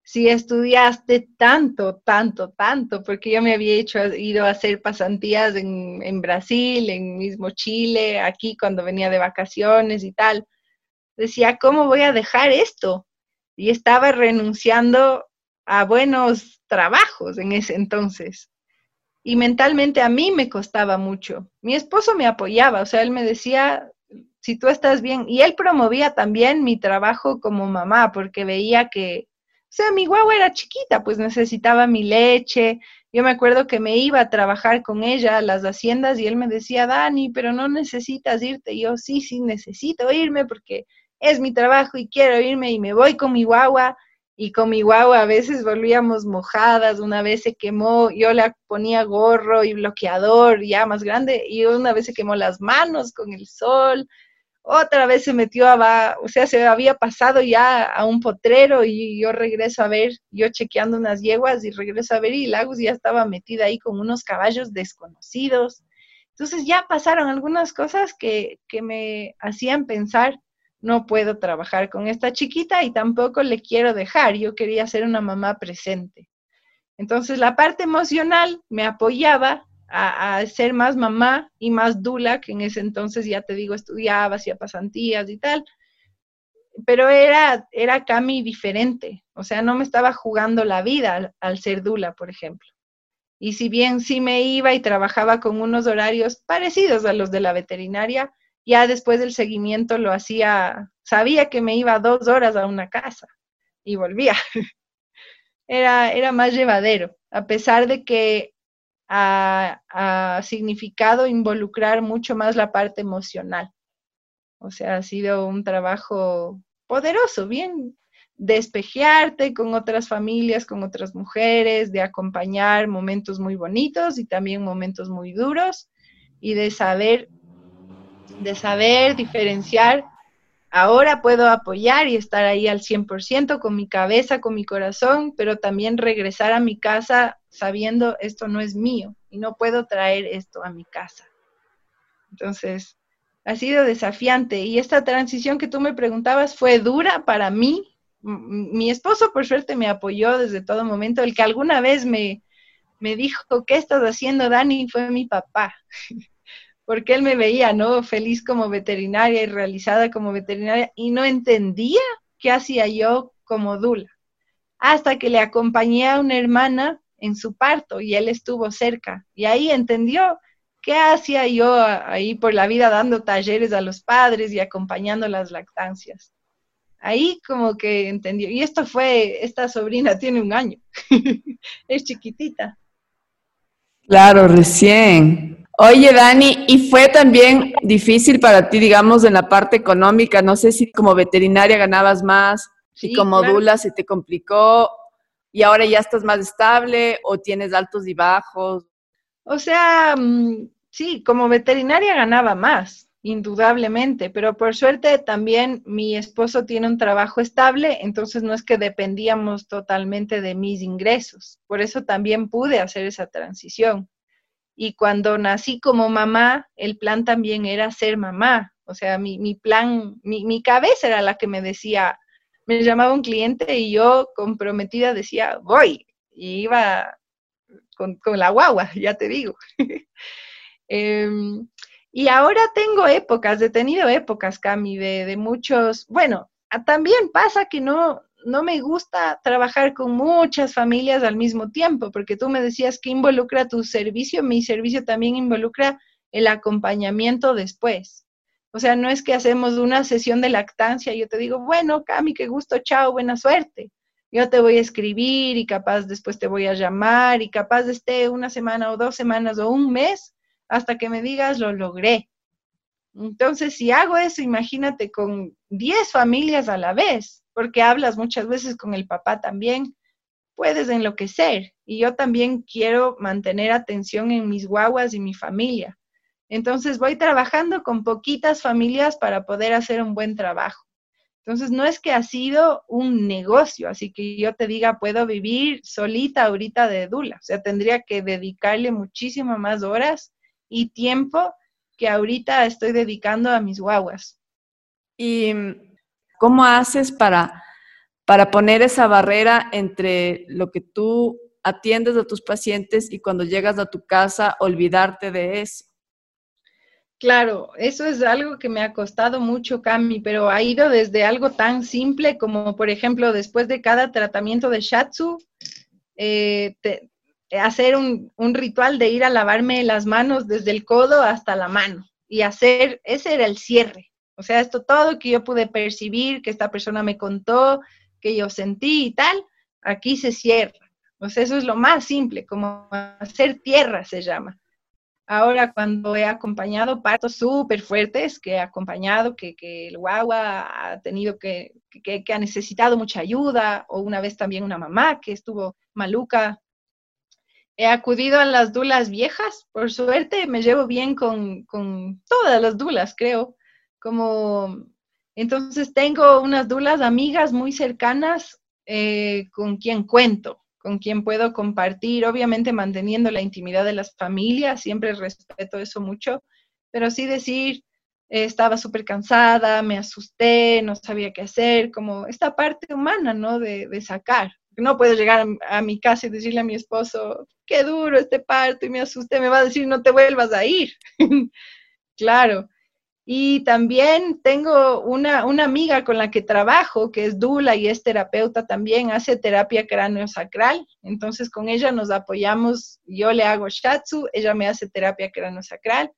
si estudiaste tanto, tanto, tanto, porque yo me había hecho, ido a hacer pasantías en, en, Brasil, en mismo Chile, aquí cuando venía de vacaciones y tal. Decía, ¿cómo voy a dejar esto? Y estaba renunciando a buenos trabajos en ese entonces. Y mentalmente a mí me costaba mucho. Mi esposo me apoyaba, o sea, él me decía, si tú estás bien, y él promovía también mi trabajo como mamá, porque veía que o sea, mi guagua era chiquita, pues necesitaba mi leche. Yo me acuerdo que me iba a trabajar con ella a las haciendas y él me decía, Dani, pero no necesitas irte. Yo, sí, sí, necesito irme porque es mi trabajo y quiero irme y me voy con mi guagua. Y con mi guagua a veces volvíamos mojadas, una vez se quemó, yo le ponía gorro y bloqueador ya más grande, y una vez se quemó las manos con el sol, otra vez se metió a, o sea, se había pasado ya a un potrero y yo regreso a ver, yo chequeando unas yeguas y regreso a ver y Lagos ya estaba metida ahí con unos caballos desconocidos. Entonces ya pasaron algunas cosas que, que me hacían pensar, no puedo trabajar con esta chiquita y tampoco le quiero dejar, yo quería ser una mamá presente. Entonces la parte emocional me apoyaba, a, ser más mamá y más dula, que en ese entonces ya te digo, estudiaba, hacía pasantías y tal. Pero era, era Cami diferente, o sea, no me estaba jugando la vida al, ser dula, por ejemplo. Y si bien sí me iba y trabajaba con unos horarios parecidos a los de la veterinaria, ya después del seguimiento lo hacía, sabía que me iba dos horas a una casa y volvía. Era, era más llevadero, a pesar de que ha, significado involucrar mucho más la parte emocional. O sea, ha sido un trabajo poderoso, bien despejearte con otras familias, con otras mujeres, de acompañar momentos muy bonitos y también momentos muy duros y de saber, de saber diferenciar Ahora puedo apoyar y estar ahí al 100% con mi cabeza, con mi corazón, pero también regresar a mi casa sabiendo esto no es mío y no puedo traer esto a mi casa. Entonces, ha sido desafiante y esta transición que tú me preguntabas fue dura para mí. Mi esposo, por suerte, me apoyó desde todo momento. El que alguna vez me, me dijo, ¿qué estás haciendo, Dani? Fue mi papá. porque él me veía, ¿no? Feliz como veterinaria y realizada como veterinaria y no entendía qué hacía yo como dula. Hasta que le acompañé a una hermana en su parto y él estuvo cerca y ahí entendió qué hacía yo ahí por la vida dando talleres a los padres y acompañando las lactancias. Ahí como que entendió. Y esto fue, esta sobrina tiene un año, es chiquitita. Claro, recién. Oye, Dani, ¿y fue también difícil para ti, digamos, en la parte económica? No sé si como veterinaria ganabas más y como dula se te complicó y ahora ya estás más estable o tienes altos y bajos. O sea, mm, sí, como veterinaria ganaba más, indudablemente, pero por suerte también mi esposo tiene un trabajo estable, entonces no es que dependíamos totalmente de mis ingresos. Por eso también pude hacer esa transición. Y cuando nací como mamá, el plan también era ser mamá. O sea, mi, mi plan, mi, mi, cabeza era la que me decía, me llamaba un cliente y yo comprometida decía, voy. Y iba con, con la guagua, ya te digo. Em, y ahora tengo épocas, he tenido épocas, Cami, de, de muchos, bueno, también pasa que no, no me gusta trabajar con muchas familias al mismo tiempo, porque tú me decías que involucra tu servicio, mi servicio también involucra el acompañamiento después. O sea, no es que hacemos una sesión de lactancia y yo te digo, bueno, Cami, qué gusto, chao, buena suerte. Yo te voy a escribir y capaz después te voy a llamar y capaz esté una semana o dos semanas o un mes hasta que me digas, lo logré. Entonces, si hago eso, imagínate con 10 familias a la vez porque hablas muchas veces con el papá también, puedes enloquecer. Y yo también quiero mantener atención en mis guaguas y mi familia. Entonces voy trabajando con poquitas familias para poder hacer un buen trabajo. Entonces no es que ha sido un negocio, así que yo te diga, puedo vivir solita ahorita de Dula. O sea, tendría que dedicarle muchísimas más horas y tiempo que ahorita estoy dedicando a mis guaguas. ¿Y cómo haces para, para poner esa barrera entre lo que tú atiendes a tus pacientes y cuando llegas a tu casa olvidarte de eso? Claro, eso es algo que me ha costado mucho, Cami, pero ha ido desde algo tan simple como, por ejemplo, después de cada tratamiento de Shatsu, eh, hacer un, un, ritual de ir a lavarme las manos desde el codo hasta la mano y hacer, ese era el cierre. O sea, esto todo que yo pude percibir, que esta persona me contó, que yo sentí y tal, aquí se cierra. O sea, eso es lo más simple, como hacer tierra se llama. Ahora, cuando he acompañado partos súper fuertes, que he acompañado, que, que el guagua ha tenido que, que, que, ha necesitado mucha ayuda, o una vez también una mamá que estuvo maluca, he acudido a las dulas viejas. Por suerte, me llevo bien con, con todas las dulas, creo. Como, entonces, tengo unas dulas amigas muy cercanas eh, con quien cuento con quien puedo compartir, obviamente manteniendo la intimidad de las familias, siempre respeto eso mucho, pero sí decir, eh, estaba súper cansada, me asusté, no sabía qué hacer, como esta parte humana, ¿no? De, de sacar. No puedo llegar a, a, mi casa y decirle a mi esposo, qué duro este parto y me asusté, me va a decir, no te vuelvas a ir. claro. Y también tengo una, una, amiga con la que trabajo, que es Dula y es terapeuta también, hace terapia cráneo-sacral. Entonces con ella nos apoyamos, yo le hago shatsu, ella me hace terapia cráneo-sacral.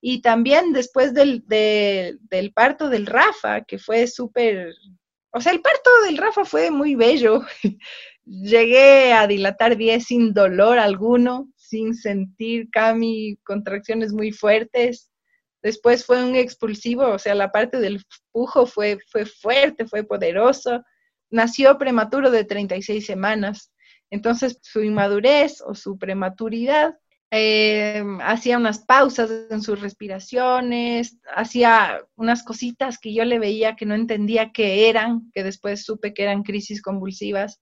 Y también después del, de, del parto del Rafa, que fue súper, o sea, el parto del Rafa fue muy bello. Llegué a dilatar 10 sin dolor alguno, sin sentir, Cami, contracciones muy fuertes Después fue un expulsivo, o sea, la parte del pujo fue, fue fuerte, fue poderoso. Nació prematuro de 36 semanas. Entonces, su inmadurez o su prematuridad eh, hacía unas pausas en sus respiraciones, hacía unas cositas que yo le veía que no entendía qué eran, que después supe que eran crisis convulsivas.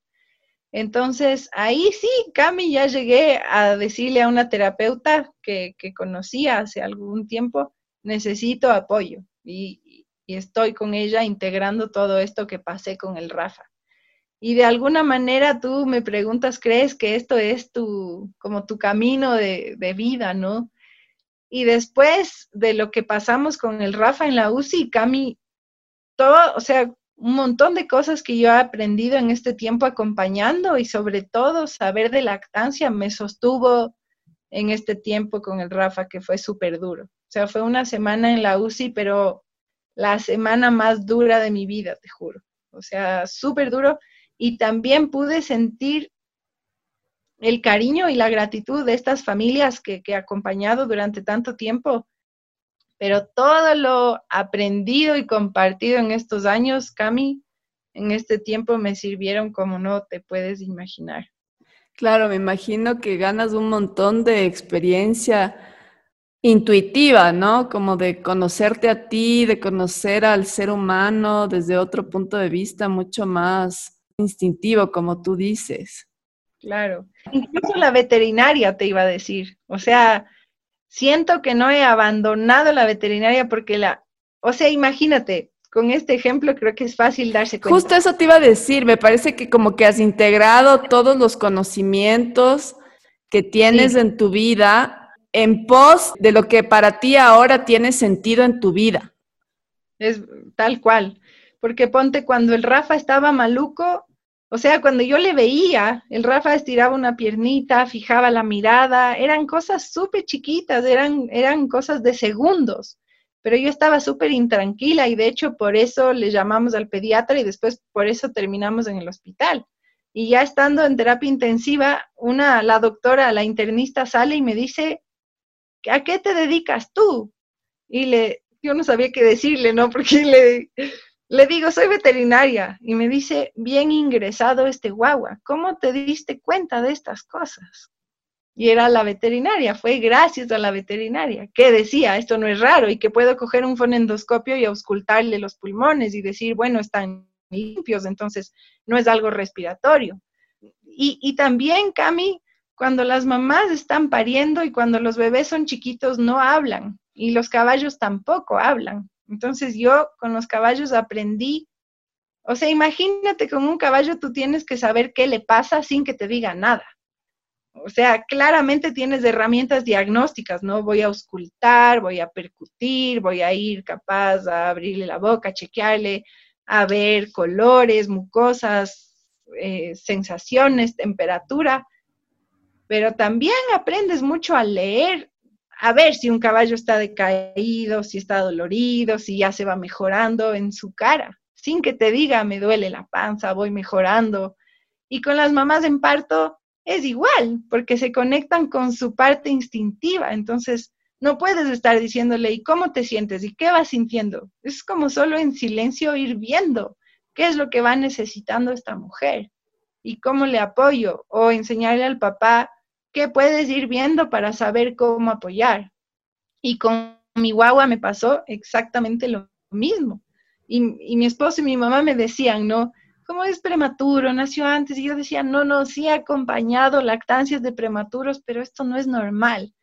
Entonces, ahí sí, Cami, ya llegué a decirle a una terapeuta que, que conocía hace algún tiempo, necesito apoyo y, estoy con ella integrando todo esto que pasé con el Rafa. Y de alguna manera tú me preguntas, ¿crees que esto es tu, como tu camino de, vida, no? Y después de lo que pasamos con el Rafa en la UCI, Cami, todo, o sea, un montón de cosas que yo he aprendido en este tiempo acompañando y sobre todo saber de lactancia me sostuvo en este tiempo con el Rafa, que fue súper duro. O sea, fue una semana en la UCI, pero la semana más dura de mi vida, te juro. O sea, súper duro. Y también pude sentir el cariño y la gratitud de estas familias que, que he acompañado durante tanto tiempo. Pero todo lo aprendido y compartido en estos años, Cami, en este tiempo me sirvieron como no te puedes imaginar. Claro, me imagino que ganas un montón de experiencia intuitiva, ¿no? Como de conocerte a ti, de conocer al ser humano desde otro punto de vista mucho más instintivo, como tú dices. Claro. Incluso la veterinaria te iba a decir. O sea, siento que no he abandonado la veterinaria porque la, o sea, imagínate, con este ejemplo creo que es fácil darse cuenta. Justo eso te iba a decir, me parece que como que has integrado todos los conocimientos que tienes sí. en tu vida en pos de lo que para ti ahora tiene sentido en tu vida. Es tal cual, porque ponte cuando el Rafa estaba maluco, o sea, cuando yo le veía, el Rafa estiraba una piernita, fijaba la mirada, eran cosas súper chiquitas, eran, eran cosas de segundos, pero yo estaba súper intranquila y de hecho por eso le llamamos al pediatra y después por eso terminamos en el hospital. Y ya estando en terapia intensiva, una, la doctora, la internista sale y me dice, ¿a qué te dedicas tú? Y le, yo no sabía qué decirle, ¿no? Porque le, le digo, soy veterinaria. Y me dice, bien ingresado este guagua, ¿cómo te diste cuenta de estas cosas? y era la veterinaria, fue gracias a la veterinaria, que decía, esto no es raro y que puedo coger un fonendoscopio y auscultarle los pulmones y decir, bueno, están limpios, entonces no es algo respiratorio. Y, y también, Cami, cuando las mamás están pariendo y cuando los bebés son chiquitos no hablan y los caballos tampoco hablan. Entonces yo con los caballos aprendí, o sea, imagínate con un caballo tú tienes que saber qué le pasa sin que te diga nada. O sea, claramente tienes herramientas diagnósticas, ¿no? Voy a auscultar, voy a percutir, voy a ir capaz a abrirle la boca, chequearle, a ver colores, mucosas, eh, sensaciones, temperatura, pero también aprendes mucho a leer, a ver si un caballo está decaído, si está dolorido, si ya se va mejorando en su cara, sin que te diga, me duele la panza, voy mejorando. Y con las mamás en parto, es igual, porque se conectan con su parte instintiva. Entonces, no puedes estar diciéndole, ¿y cómo te sientes? ¿Y qué vas sintiendo? Es como solo en silencio ir viendo qué es lo que va necesitando esta mujer y cómo le apoyo o enseñarle al papá qué puedes ir viendo para saber cómo apoyar. Y con mi guagua me pasó exactamente lo mismo. Y, y mi esposo y mi mamá me decían, ¿no? ¿cómo es prematuro? Nació antes. Y yo decía, no, no, sí he acompañado lactancias de prematuros, pero esto no es normal.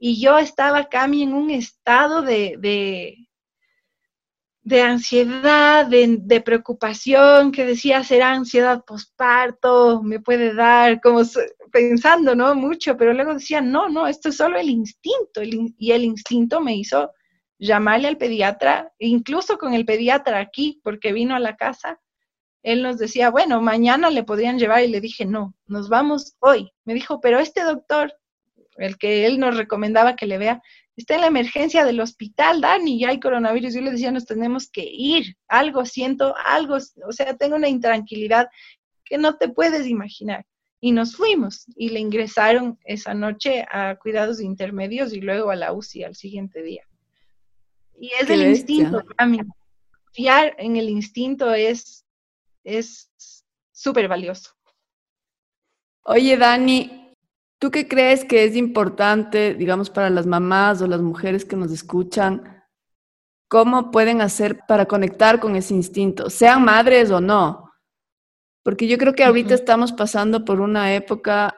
Y yo estaba, Cami, en un estado de, de, de ansiedad, de, de, preocupación, que decía, será ansiedad posparto, me puede dar, como pensando, ¿no? Mucho, pero luego decía, no, no, esto es solo el instinto. y el instinto me hizo llamarle al pediatra, incluso con el pediatra aquí, porque vino a la casa él nos decía, bueno, mañana le podrían llevar y le dije, no, nos vamos hoy. Me dijo, pero este doctor, el que él nos recomendaba que le vea, está en la emergencia del hospital, Dani, ya hay coronavirus. Yo le decía, nos tenemos que ir, algo siento, algo, o sea, tengo una intranquilidad que no te puedes imaginar. Y nos fuimos y le ingresaron esa noche a cuidados intermedios y luego a la UCI al siguiente día. Y es el instinto, mí. Fiar en el instinto es es súper valioso. Oye, Dani, ¿tú qué crees que es importante, digamos, para las mamás o las mujeres que nos escuchan? ¿Cómo pueden hacer para conectar con ese instinto, sean madres o no? Porque yo creo que ahorita estamos pasando por una época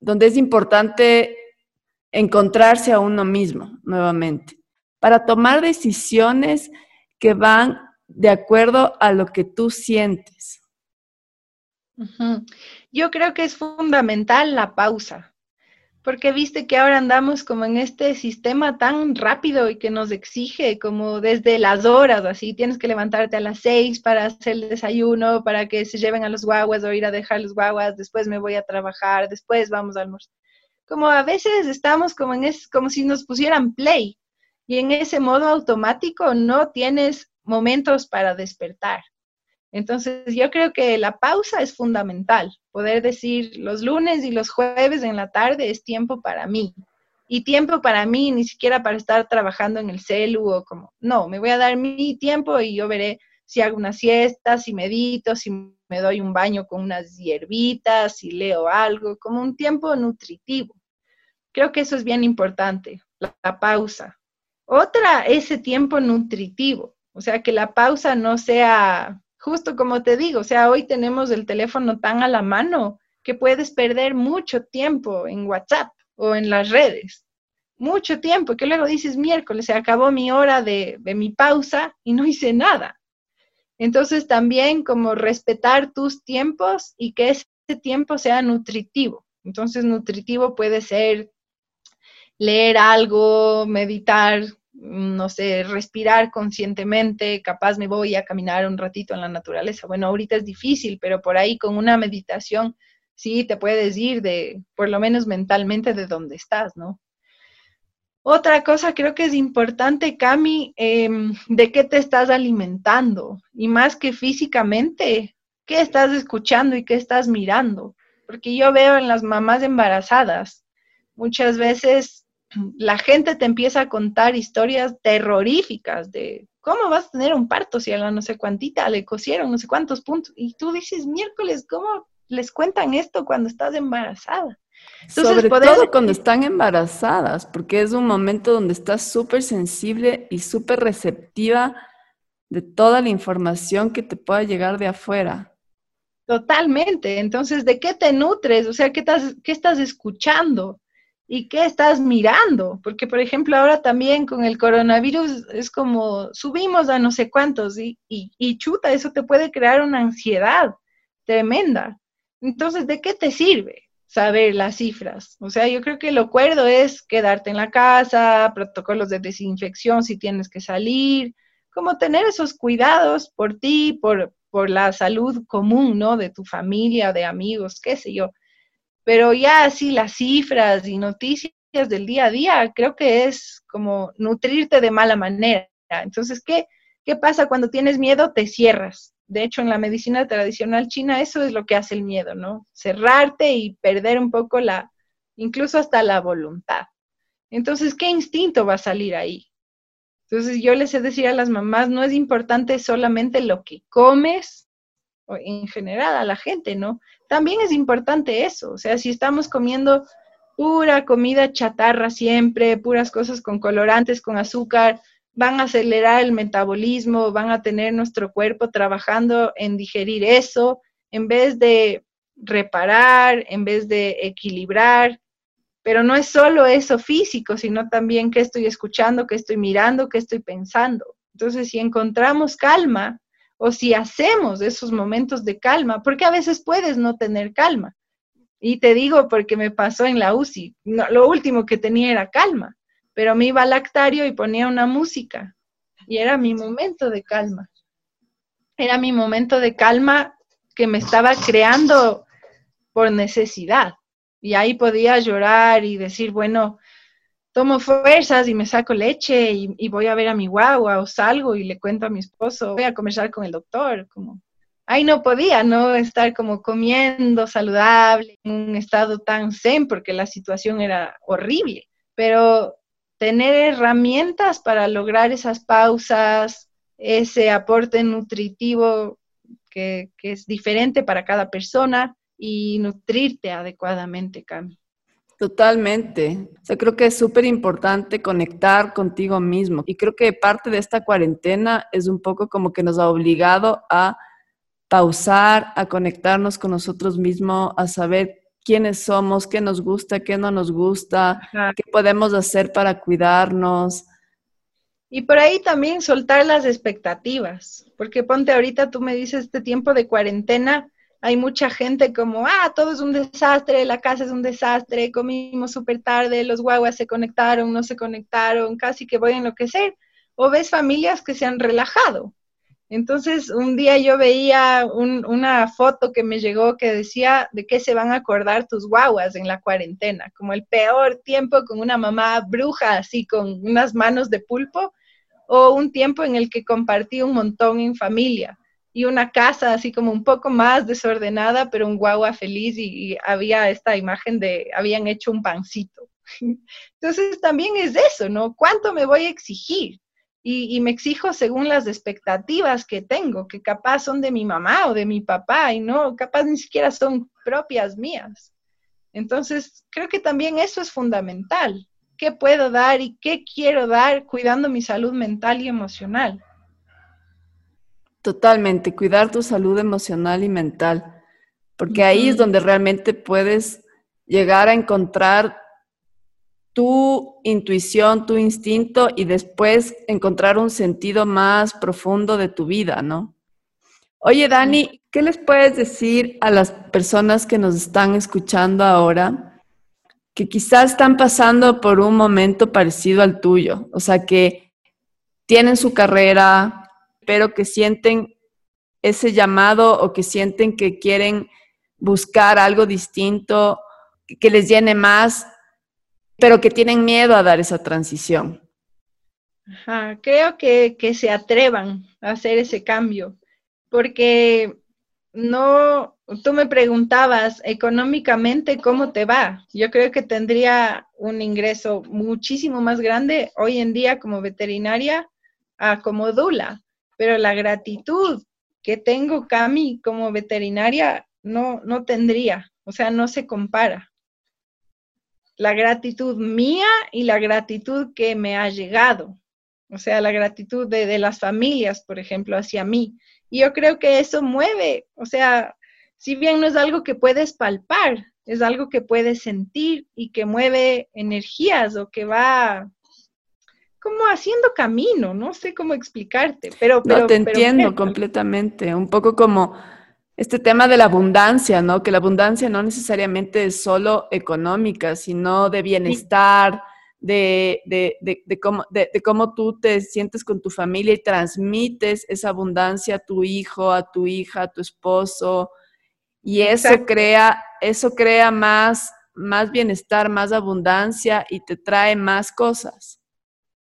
donde es importante encontrarse a uno mismo nuevamente, para tomar decisiones que van de acuerdo a lo que tú sientes. Yo creo que es fundamental la pausa, porque viste que ahora andamos como en este sistema tan rápido y que nos exige como desde las horas, así tienes que levantarte a las seis para hacer el desayuno, para que se lleven a los guaguas o ir a dejar los guaguas, después me voy a trabajar, después vamos a almorzar. Como a veces estamos como en es, como si nos pusieran play y en ese modo automático no tienes momentos para despertar. Entonces, yo creo que la pausa es fundamental. Poder decir los lunes y los jueves en la tarde es tiempo para mí. Y tiempo para mí, ni siquiera para estar trabajando en el celu o como, no, me voy a dar mi tiempo y yo veré si hago una siesta, si medito, si me doy un baño con unas hierbitas, si leo algo, como un tiempo nutritivo. Creo que eso es bien importante, la, la pausa. Otra, ese tiempo nutritivo. O sea, que la pausa no sea justo como te digo, o sea, hoy tenemos el teléfono tan a la mano que puedes perder mucho tiempo en WhatsApp o en las redes. Mucho tiempo, que luego dices miércoles, se acabó mi hora de, de mi pausa y no hice nada. Entonces también como respetar tus tiempos y que ese tiempo sea nutritivo. Entonces nutritivo puede ser leer algo, meditar, no sé, respirar conscientemente, capaz me voy a caminar un ratito en la naturaleza. Bueno, ahorita es difícil, pero por ahí con una meditación sí te puedes ir de, por lo menos mentalmente, de donde estás, ¿no? Otra cosa creo que es importante, Cami, em, de qué te estás alimentando y más que físicamente, qué estás escuchando y qué estás mirando. Porque yo veo en las mamás embarazadas, muchas veces la gente te empieza a contar historias terroríficas de cómo vas a tener un parto si a la no sé cuántita le cosieron no sé cuántos puntos. Y tú dices, miércoles, ¿cómo les cuentan esto cuando estás embarazada. Sobre todo cuando están embarazadas, porque es un momento donde estás súper sensible y súper receptiva de toda la información que te pueda llegar de afuera. Totalmente. Entonces, ¿de qué te nutres? O sea, ¿qué estás, qué estás escuchando? ¿Y qué estás mirando? Porque, por ejemplo, ahora también con el coronavirus es como subimos a no sé cuántos y, y chuta, eso te puede crear una ansiedad tremenda. Entonces, ¿de qué te sirve? saber las cifras. O sea, yo creo que lo acuerdo es quedarte en la casa, protocolos de desinfección si tienes que salir, como tener esos cuidados por ti, por, por la salud común, ¿no? De tu familia, de amigos, qué sé yo. Pero ya así las cifras y noticias del día a día, creo que es como nutrirte de mala manera. Entonces, ¿qué, qué pasa cuando tienes miedo? Te cierras de hecho, en la medicina tradicional china eso es lo que hace el miedo, ¿no? Cerrarte y perder un poco la, incluso hasta la voluntad. Entonces, ¿qué instinto va a salir ahí? Entonces, yo les he decir a las mamás, no es importante solamente lo que comes, en general a la gente, ¿no? También es importante eso, o sea, si estamos comiendo pura comida chatarra siempre, puras cosas con colorantes, con azúcar, van a acelerar el metabolismo, van a tener nuestro cuerpo trabajando en digerir eso, en vez de reparar, en vez de equilibrar. Pero no es solo eso físico, sino también qué estoy escuchando, qué estoy mirando, qué estoy pensando. Entonces, si encontramos calma o si hacemos esos momentos de calma, porque a veces puedes no tener calma. Y te digo porque me pasó en la UCI, lo último que tenía era calma pero me iba al lactario y ponía una música y era mi momento de calma. Era mi momento de calma que me estaba creando por necesidad. Y ahí podía llorar y decir, bueno, tomo fuerzas y me saco leche y, voy a ver a mi guagua o salgo y le cuento a mi esposo, voy a conversar con el doctor, como ahí no podía no estar como comiendo saludable en un estado tan zen porque la situación era horrible, pero tener herramientas para lograr esas pausas, ese aporte nutritivo que, es diferente para cada persona y nutrirte adecuadamente, Cami. Totalmente. O sea, creo que es súper importante conectar contigo mismo. Y creo que parte de esta cuarentena es un poco como que nos ha obligado a pausar, a conectarnos con nosotros mismos, a saber quiénes somos, qué nos gusta, qué no nos gusta, qué podemos hacer para cuidarnos. Y por ahí también soltar las expectativas, porque ponte ahorita, tú me dices, este tiempo de cuarentena, hay mucha gente como, ah, todo es un desastre, la casa es un desastre, comimos súper tarde, los guaguas se conectaron, no se conectaron, casi que voy a enloquecer. O ves familias que se han relajado, entonces, un día yo veía una foto que me llegó que decía de qué se van a acordar tus guaguas en la cuarentena, como el peor tiempo con una mamá bruja, así con unas manos de pulpo, o un tiempo en el que compartí un montón en familia y una casa así como un poco más desordenada, pero un guagua feliz y, y había esta imagen de, habían hecho un pancito. Entonces también es eso, ¿no? ¿Cuánto me voy a exigir? y, me exijo según las expectativas que tengo, que capaz son de mi mamá o de mi papá y no, capaz ni siquiera son propias mías. Entonces, creo que también eso es fundamental. ¿Qué puedo dar y qué quiero dar cuidando mi salud mental y emocional? Totalmente, cuidar tu salud emocional y mental, porque ahí es donde realmente puedes llegar a encontrar tu intuición, tu instinto y después encontrar un sentido más profundo de tu vida, ¿no? Oye, Dani, ¿qué les puedes decir a las personas que nos están escuchando ahora que quizás están pasando por un momento parecido al tuyo? O sea, que tienen su carrera, pero que sienten ese llamado o que sienten que quieren buscar algo distinto, que les llene más pero que tienen miedo a dar esa transición. creo que, que se atrevan a hacer ese cambio, porque no, tú me preguntabas económicamente cómo te va. Yo creo que tendría un ingreso muchísimo más grande hoy en día como veterinaria a como dula, pero la gratitud que tengo, Cami, como veterinaria no, no tendría, o sea, no se compara. La gratitud mía y la gratitud que me ha llegado, o sea, la gratitud de, de las familias, por ejemplo, hacia mí. Y yo creo que eso mueve, o sea, si bien no es algo que puedes palpar, es algo que puedes sentir y que mueve energías o que va como haciendo camino, no sé cómo explicarte, pero... no, te entiendo completamente, un poco como este tema de la abundancia, ¿no? Que la abundancia no necesariamente es solo económica, sino de bienestar, de, de, de, cómo, de, cómo tú te sientes con tu familia y transmites esa abundancia a tu hijo, a tu hija, a tu esposo, y eso crea, eso crea más, más bienestar, más abundancia y te trae más cosas.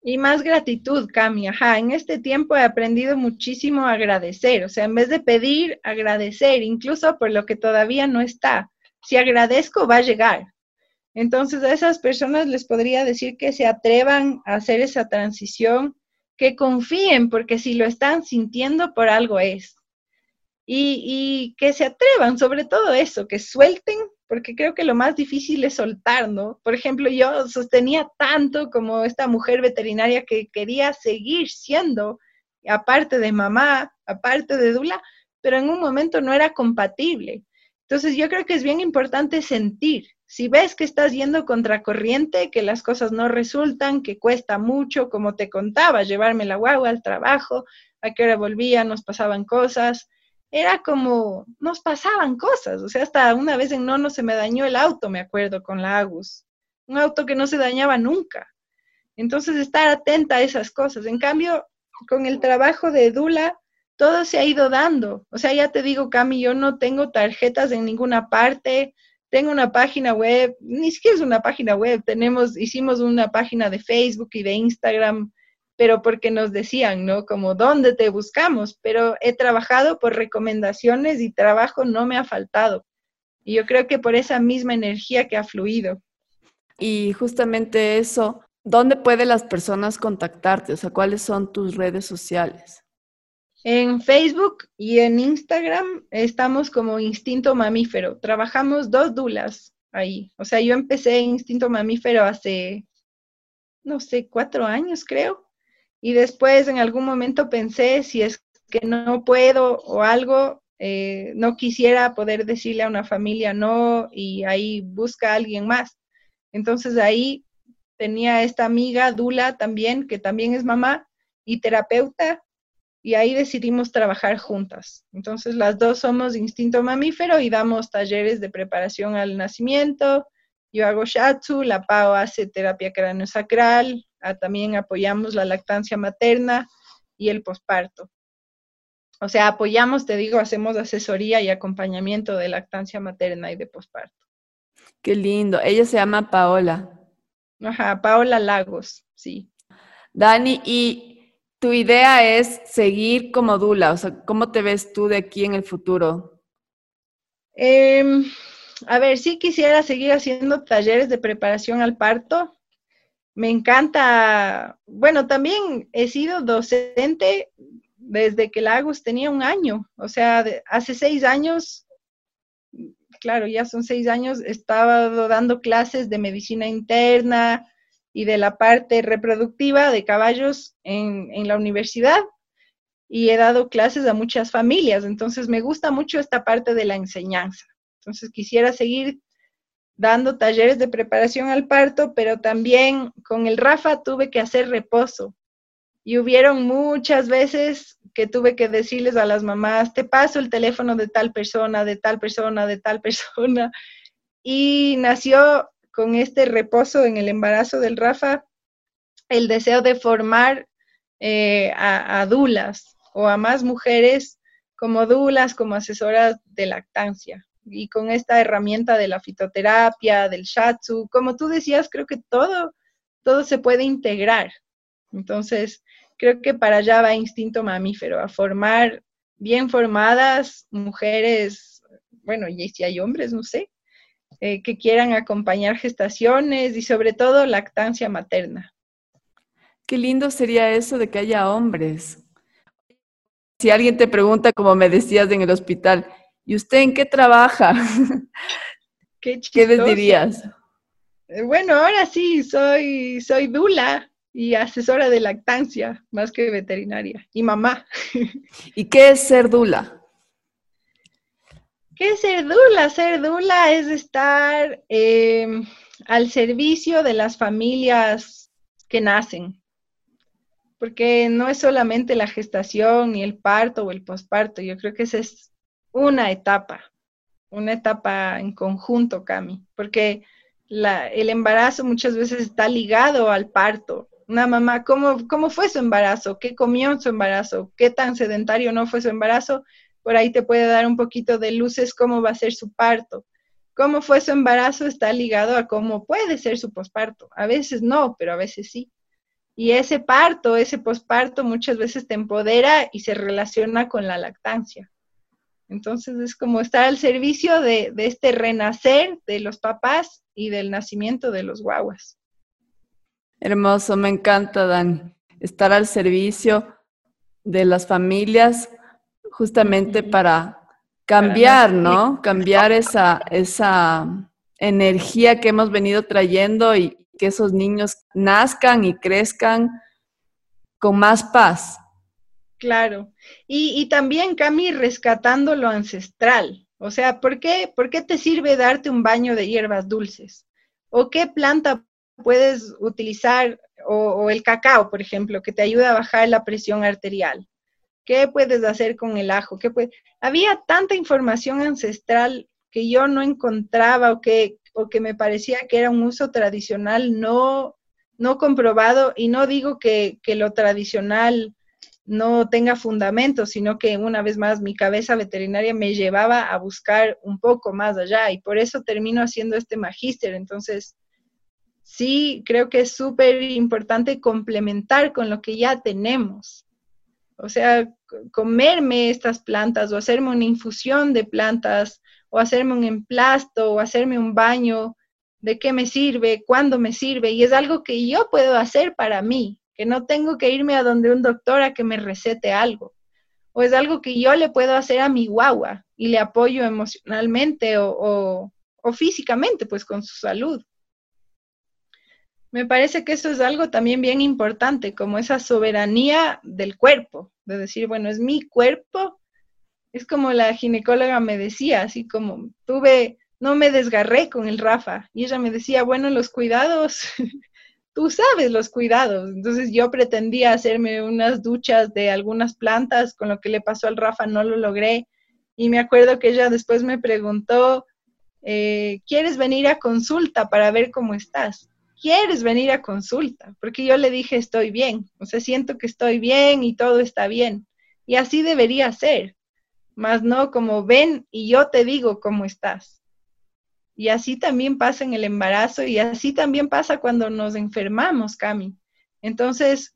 Y más gratitud, Cami. Ajá, en este tiempo he aprendido muchísimo a agradecer. O sea, en vez de pedir, agradecer, incluso por lo que todavía no está. Si agradezco, va a llegar. Entonces, a esas personas les podría decir que se atrevan a hacer esa transición, que confíen, porque si lo están sintiendo, por algo es y, que se atrevan, sobre todo eso, que suelten, porque creo que lo más difícil es soltar, ¿no? Por ejemplo, yo sostenía tanto como esta mujer veterinaria que quería seguir siendo, aparte de mamá, aparte de Dula, pero en un momento no era compatible. Entonces yo creo que es bien importante sentir. Si ves que estás yendo contracorriente, que las cosas no resultan, que cuesta mucho, como te contaba, llevarme la guagua al trabajo, a qué hora volvía, nos pasaban cosas, era como, nos pasaban cosas, o sea, hasta una vez en Nono se me dañó el auto, me acuerdo, con la Agus, un auto que no se dañaba nunca. Entonces, estar atenta a esas cosas. En cambio, con el trabajo de Dula, todo se ha ido dando. O sea, ya te digo, Cami, yo no tengo tarjetas en ninguna parte, tengo una página web, ni siquiera es una página web, tenemos, hicimos una página de Facebook y de Instagram pero porque nos decían, ¿no? Como, ¿dónde te buscamos? Pero he trabajado por recomendaciones y trabajo no me ha faltado. Y yo creo que por esa misma energía que ha fluido. Y justamente eso, ¿dónde pueden las personas contactarte? O sea, ¿cuáles son tus redes sociales? En Facebook y en Instagram estamos como Instinto Mamífero. Trabajamos dos dulas ahí. O sea, yo empecé Instinto Mamífero hace, no sé, cuatro años creo. Y después en algún momento pensé, si es que no puedo o algo, eh, no quisiera poder decirle a una familia no y ahí busca a alguien más. Entonces ahí tenía esta amiga, Dula también, que también es mamá y terapeuta, y ahí decidimos trabajar juntas. Entonces las dos somos instinto mamífero y damos talleres de preparación al nacimiento. Yo hago shatsu, la Pao hace terapia craniosacral, Ah, también apoyamos la lactancia materna y el posparto. O sea, apoyamos, te digo, hacemos asesoría y acompañamiento de lactancia materna y de posparto. Qué lindo. Ella se llama Paola. Ajá, Paola Lagos, sí. Dani, y tu idea es seguir como Dula, o sea, ¿cómo te ves tú de aquí en el futuro? Em, a ver, sí quisiera seguir haciendo talleres de preparación al parto, me encanta, bueno, también he sido docente desde que Lagos tenía un año, o sea, hace seis años, claro, ya son seis años, estaba dando clases de medicina interna y de la parte reproductiva de caballos en, en la universidad y he dado clases a muchas familias, entonces me gusta mucho esta parte de la enseñanza. Entonces quisiera seguir dando talleres de preparación al parto, pero también con el Rafa tuve que hacer reposo. Y hubieron muchas veces que tuve que decirles a las mamás, te paso el teléfono de tal persona, de tal persona, de tal persona. Y nació con este reposo en el embarazo del Rafa el deseo de formar eh, a, a dulas o a más mujeres como dulas, como asesoras de lactancia y con esta herramienta de la fitoterapia, del shatsu, como tú decías, creo que todo, todo se puede integrar. Entonces, creo que para allá va instinto mamífero, a formar bien formadas mujeres, bueno, y si hay hombres, no sé, eh, que quieran acompañar gestaciones y sobre todo lactancia materna. Qué lindo sería eso de que haya hombres. Si alguien te pregunta, como me decías en el hospital, ¿y usted en qué trabaja? Qué, ¿Qué les dirías? Eh, bueno, ahora sí, soy, soy dula y asesora de lactancia, más que veterinaria, y mamá. ¿Y qué es ser dula? ¿Qué es ser dula? Ser dula es estar em, al servicio de las familias que nacen, porque no es solamente la gestación, ni el parto o el posparto, yo creo que esa es una etapa, una etapa en conjunto, Cami, porque el embarazo muchas veces está ligado al parto. Una mamá, ¿cómo, ¿cómo fue su embarazo? ¿Qué comió su embarazo? ¿Qué tan sedentario no fue su embarazo? Por ahí te puede dar un poquito de luces cómo va a ser su parto. Cómo fue su embarazo está ligado a cómo puede ser su posparto. A veces no, pero a veces sí. Y ese parto, ese posparto muchas veces te empodera y se relaciona con la lactancia. Entonces es como estar al servicio de, de este renacer de los papás y del nacimiento de los guaguas. Hermoso, me encanta, Dan, estar al servicio de las familias justamente para cambiar, ¿no? Cambiar esa, esa energía que hemos venido trayendo y que esos niños nazcan y crezcan con más paz. Claro. Y, también, Cami, rescatando lo ancestral. O sea, ¿por qué, ¿por qué te sirve darte un baño de hierbas dulces? ¿O qué planta puedes utilizar? O, el cacao, por ejemplo, que te ayuda a bajar la presión arterial. ¿Qué puedes hacer con el ajo? ¿Qué Había tanta información ancestral que yo no encontraba o que, o que me parecía que era un uso tradicional no, no comprobado. Y no digo que, que lo tradicional no tenga fundamento, sino que una vez más mi cabeza veterinaria me llevaba a buscar un poco más allá y por eso termino haciendo este magíster. Entonces, sí, creo que es súper importante complementar con lo que ya tenemos. O sea, comerme estas plantas o hacerme una infusión de plantas o hacerme un emplasto o hacerme un baño, ¿de qué me sirve? ¿Cuándo me sirve? Y es algo que yo puedo hacer para mí que no tengo que irme a donde un doctor a que me recete algo. O es algo que yo le puedo hacer a mi guagua y le apoyo emocionalmente o, físicamente, pues con su salud. Me parece que eso es algo también bien importante, como esa soberanía del cuerpo, de decir, bueno, es mi cuerpo. Es como la ginecóloga me decía, así como tuve, no me desgarré con el Rafa. Y ella me decía, bueno, los cuidados tú sabes los cuidados. Entonces yo pretendía hacerme unas duchas de algunas plantas, con lo que le pasó al Rafa no lo logré. Y me acuerdo que ella después me preguntó, eh, ¿quieres venir a consulta para ver cómo estás? ¿Quieres venir a consulta? Porque yo le dije, estoy bien, o sea, siento que estoy bien y todo está bien. Y así debería ser, más no como ven y yo te digo cómo estás. Y así también pasa en el embarazo y así también pasa cuando nos enfermamos, Cami. Entonces,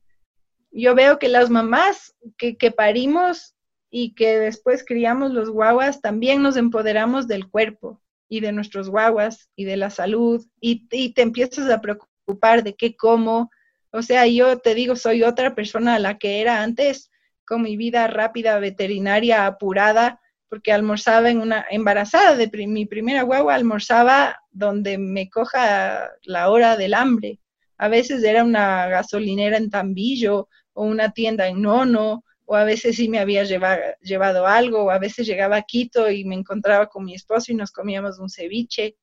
yo veo que las mamás que, parimos y que después criamos los guaguas, también nos empoderamos del cuerpo y de nuestros guaguas y de la salud y, y te empiezas a preocupar de qué como. O sea, yo te digo, soy otra persona a la que era antes, con mi vida rápida, veterinaria, apurada, porque almorzaba en una embarazada de mi primera guagua, almorzaba donde me coja la hora del hambre. A veces era una gasolinera en Tambillo o una tienda en Nono, o a veces sí me había llevado, llevado algo, o a veces llegaba a Quito y me encontraba con mi esposo y nos comíamos un ceviche.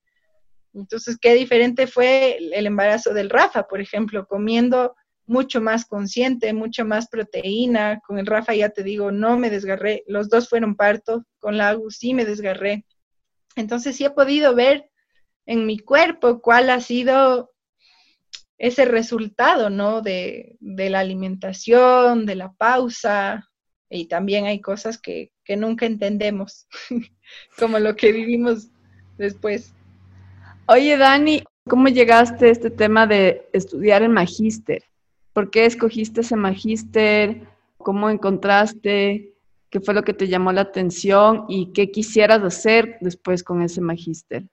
Entonces, qué diferente fue el embarazo del Rafa, por ejemplo, comiendo mucho más consciente, mucha más proteína. Con el Rafa ya te digo, no me desgarré. Los dos fueron parto. Con la Agus sí me desgarré. Entonces sí he podido ver en mi cuerpo cuál ha sido ese resultado, ¿no? De, la alimentación, de la pausa. Y también hay cosas que, que nunca entendemos, como lo que vivimos después. Oye, Dani, ¿cómo llegaste a este tema de estudiar el magíster? ¿Por qué escogiste ese magíster? ¿Cómo encontraste? ¿Qué fue lo que te llamó la atención? ¿Y qué quisieras hacer después con ese magíster?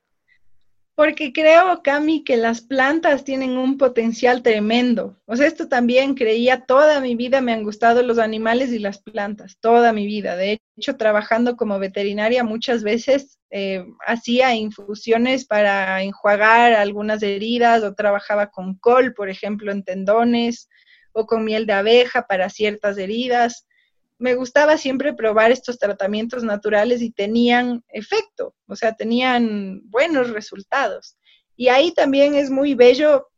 Porque creo, Cami, que las plantas tienen un potencial tremendo. O sea, esto también creía toda mi vida, me han gustado los animales y las plantas, toda mi vida. De hecho, trabajando como veterinaria muchas veces eh, hacía infusiones para enjuagar algunas heridas o trabajaba con col, por ejemplo, en tendones o con miel de abeja para ciertas heridas me gustaba siempre probar estos tratamientos naturales y tenían efecto, o sea, tenían buenos resultados. Y ahí también es muy bello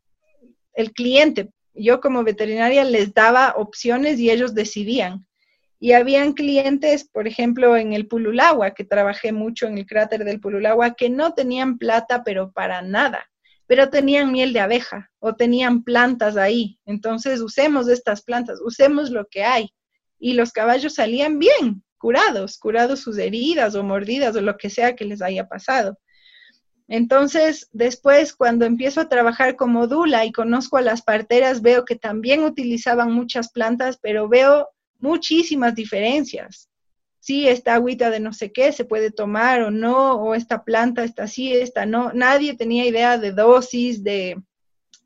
el cliente. Yo como veterinaria les daba opciones y ellos decidían. Y habían clientes, por ejemplo, en el Pululagua, que trabajé mucho en el cráter del Pululagua, que no tenían plata, pero para nada, pero tenían miel de abeja o tenían plantas ahí. Entonces, usemos estas plantas, usemos lo que hay y los caballos salían bien, curados, curados sus heridas o mordidas o lo que sea que les haya pasado. Entonces, después, cuando empiezo a trabajar como dula y conozco a las parteras, veo que también utilizaban muchas plantas, pero veo muchísimas diferencias. Sí, esta agüita de no sé qué se puede tomar o no, o esta planta está así, esta no. Nadie tenía idea de dosis, de,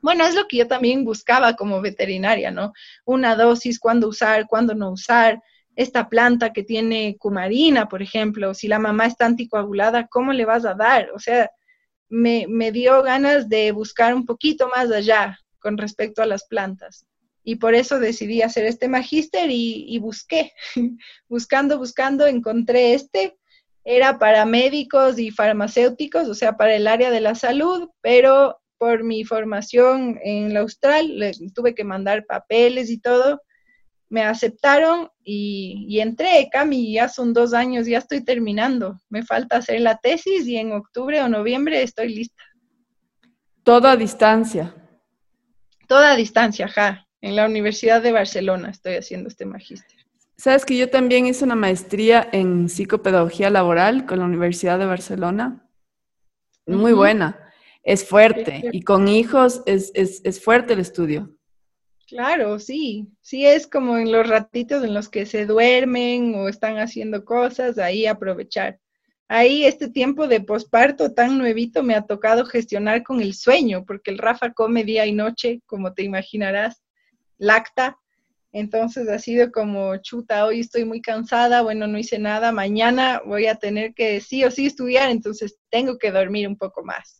bueno, es lo que yo también buscaba como veterinaria, ¿no? Una dosis, cuándo usar, cuándo no usar. Esta planta que tiene cumarina, por ejemplo, si la mamá está anticoagulada, ¿cómo le vas a dar? O sea, me, dio ganas de buscar un poquito más allá con respecto a las plantas. Y por eso decidí hacer este magíster y, y busqué, buscando, buscando, encontré este. Era para médicos y farmacéuticos, o sea, para el área de la salud, pero por mi formación en la Austral, le tuve que mandar papeles y todo, me aceptaron y, entré, Cami, ya son dos años, ya estoy terminando. Me falta hacer la tesis y en octubre o noviembre estoy lista. Todo a distancia. Toda a distancia, ajá. En la Universidad de Barcelona estoy haciendo este magíster. Sabes que yo también hice una maestría en psicopedagogía laboral con la Universidad de Barcelona. Muy buena es fuerte y con hijos es, fuerte el estudio. Claro, sí, sí es como en los ratitos en los que se duermen o están haciendo cosas, ahí aprovechar. Ahí este tiempo de posparto tan nuevito me ha tocado gestionar con el sueño, porque el Rafa come día y noche, como te imaginarás, lacta. Entonces ha sido como chuta, hoy estoy muy cansada, bueno, no hice nada, mañana voy a tener que sí o sí estudiar, entonces tengo que dormir un poco más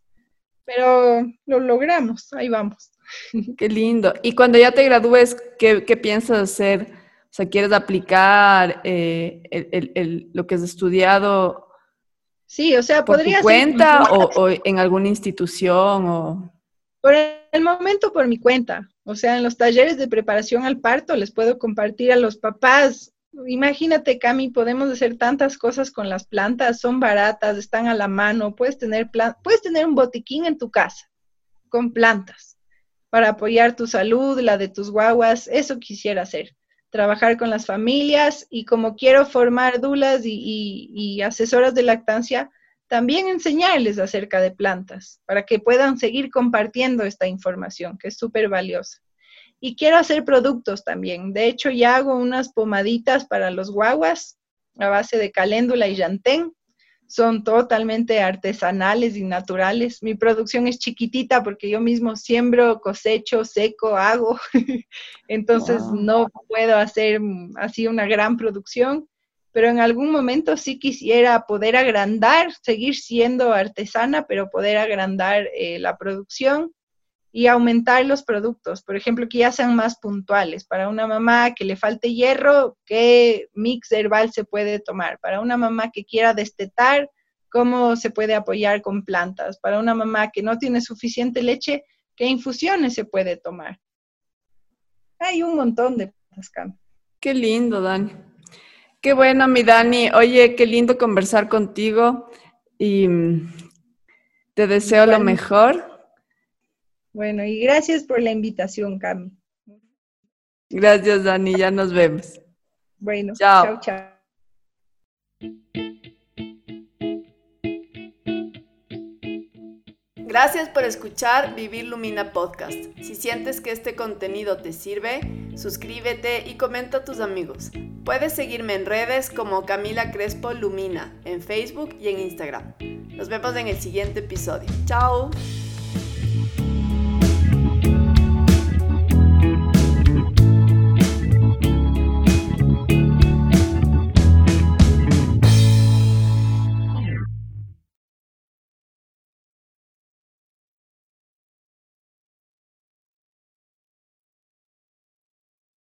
pero lo logramos, ahí vamos. Qué lindo. Y cuando ya te gradúes, ¿qué, piensas hacer? O sea, ¿quieres aplicar eh, lo que has estudiado? Sí, o sea, por podría tu cuenta o, en alguna institución o por el momento por mi cuenta. O sea, en los talleres de preparación al parto les puedo compartir a los papás. Imagínate, Cami, podemos hacer tantas cosas con las plantas, son baratas, están a la mano, puedes tener, puedes tener un botiquín en tu casa con plantas para apoyar tu salud, la de tus guaguas, eso quisiera hacer, trabajar con las familias y como quiero formar dulas y, y asesoras de lactancia, también enseñarles acerca de plantas para que puedan seguir compartiendo esta información que es súper valiosa. Y quiero hacer productos también. De hecho, ya hago unas pomaditas para los guaguas a base de caléndula y llantén. Son totalmente artesanales y naturales. Mi producción es chiquitita porque yo mismo siembro, cosecho, seco, hago. Entonces no puedo hacer así una gran producción, pero en algún momento sí quisiera poder agrandar, seguir siendo artesana, pero poder agrandar eh, la producción y aumentar los productos, por ejemplo, que ya sean más puntuales. Para una mamá que le falte hierro, ¿qué mix herbal se puede tomar? Para una mamá que quiera destetar, ¿cómo se puede apoyar con plantas? Para una mamá que no tiene suficiente leche, ¿qué infusiones se puede tomar? Hay un montón de cosas, Qué lindo, Dani. Qué bueno, mi Dani. Oye, qué lindo conversar contigo y mm, te deseo lo mejor bueno, y gracias por la invitación, Cami. Gracias, Dani, ya nos vemos. Bueno, chao, chao. Gracias por escuchar Vivir Lumina Podcast. Si sientes que este contenido te sirve, suscríbete y comenta a tus amigos. Puedes seguirme en redes como Camila Crespo Lumina, en Facebook y en Instagram. Nos vemos en el siguiente episodio. ¡Chao!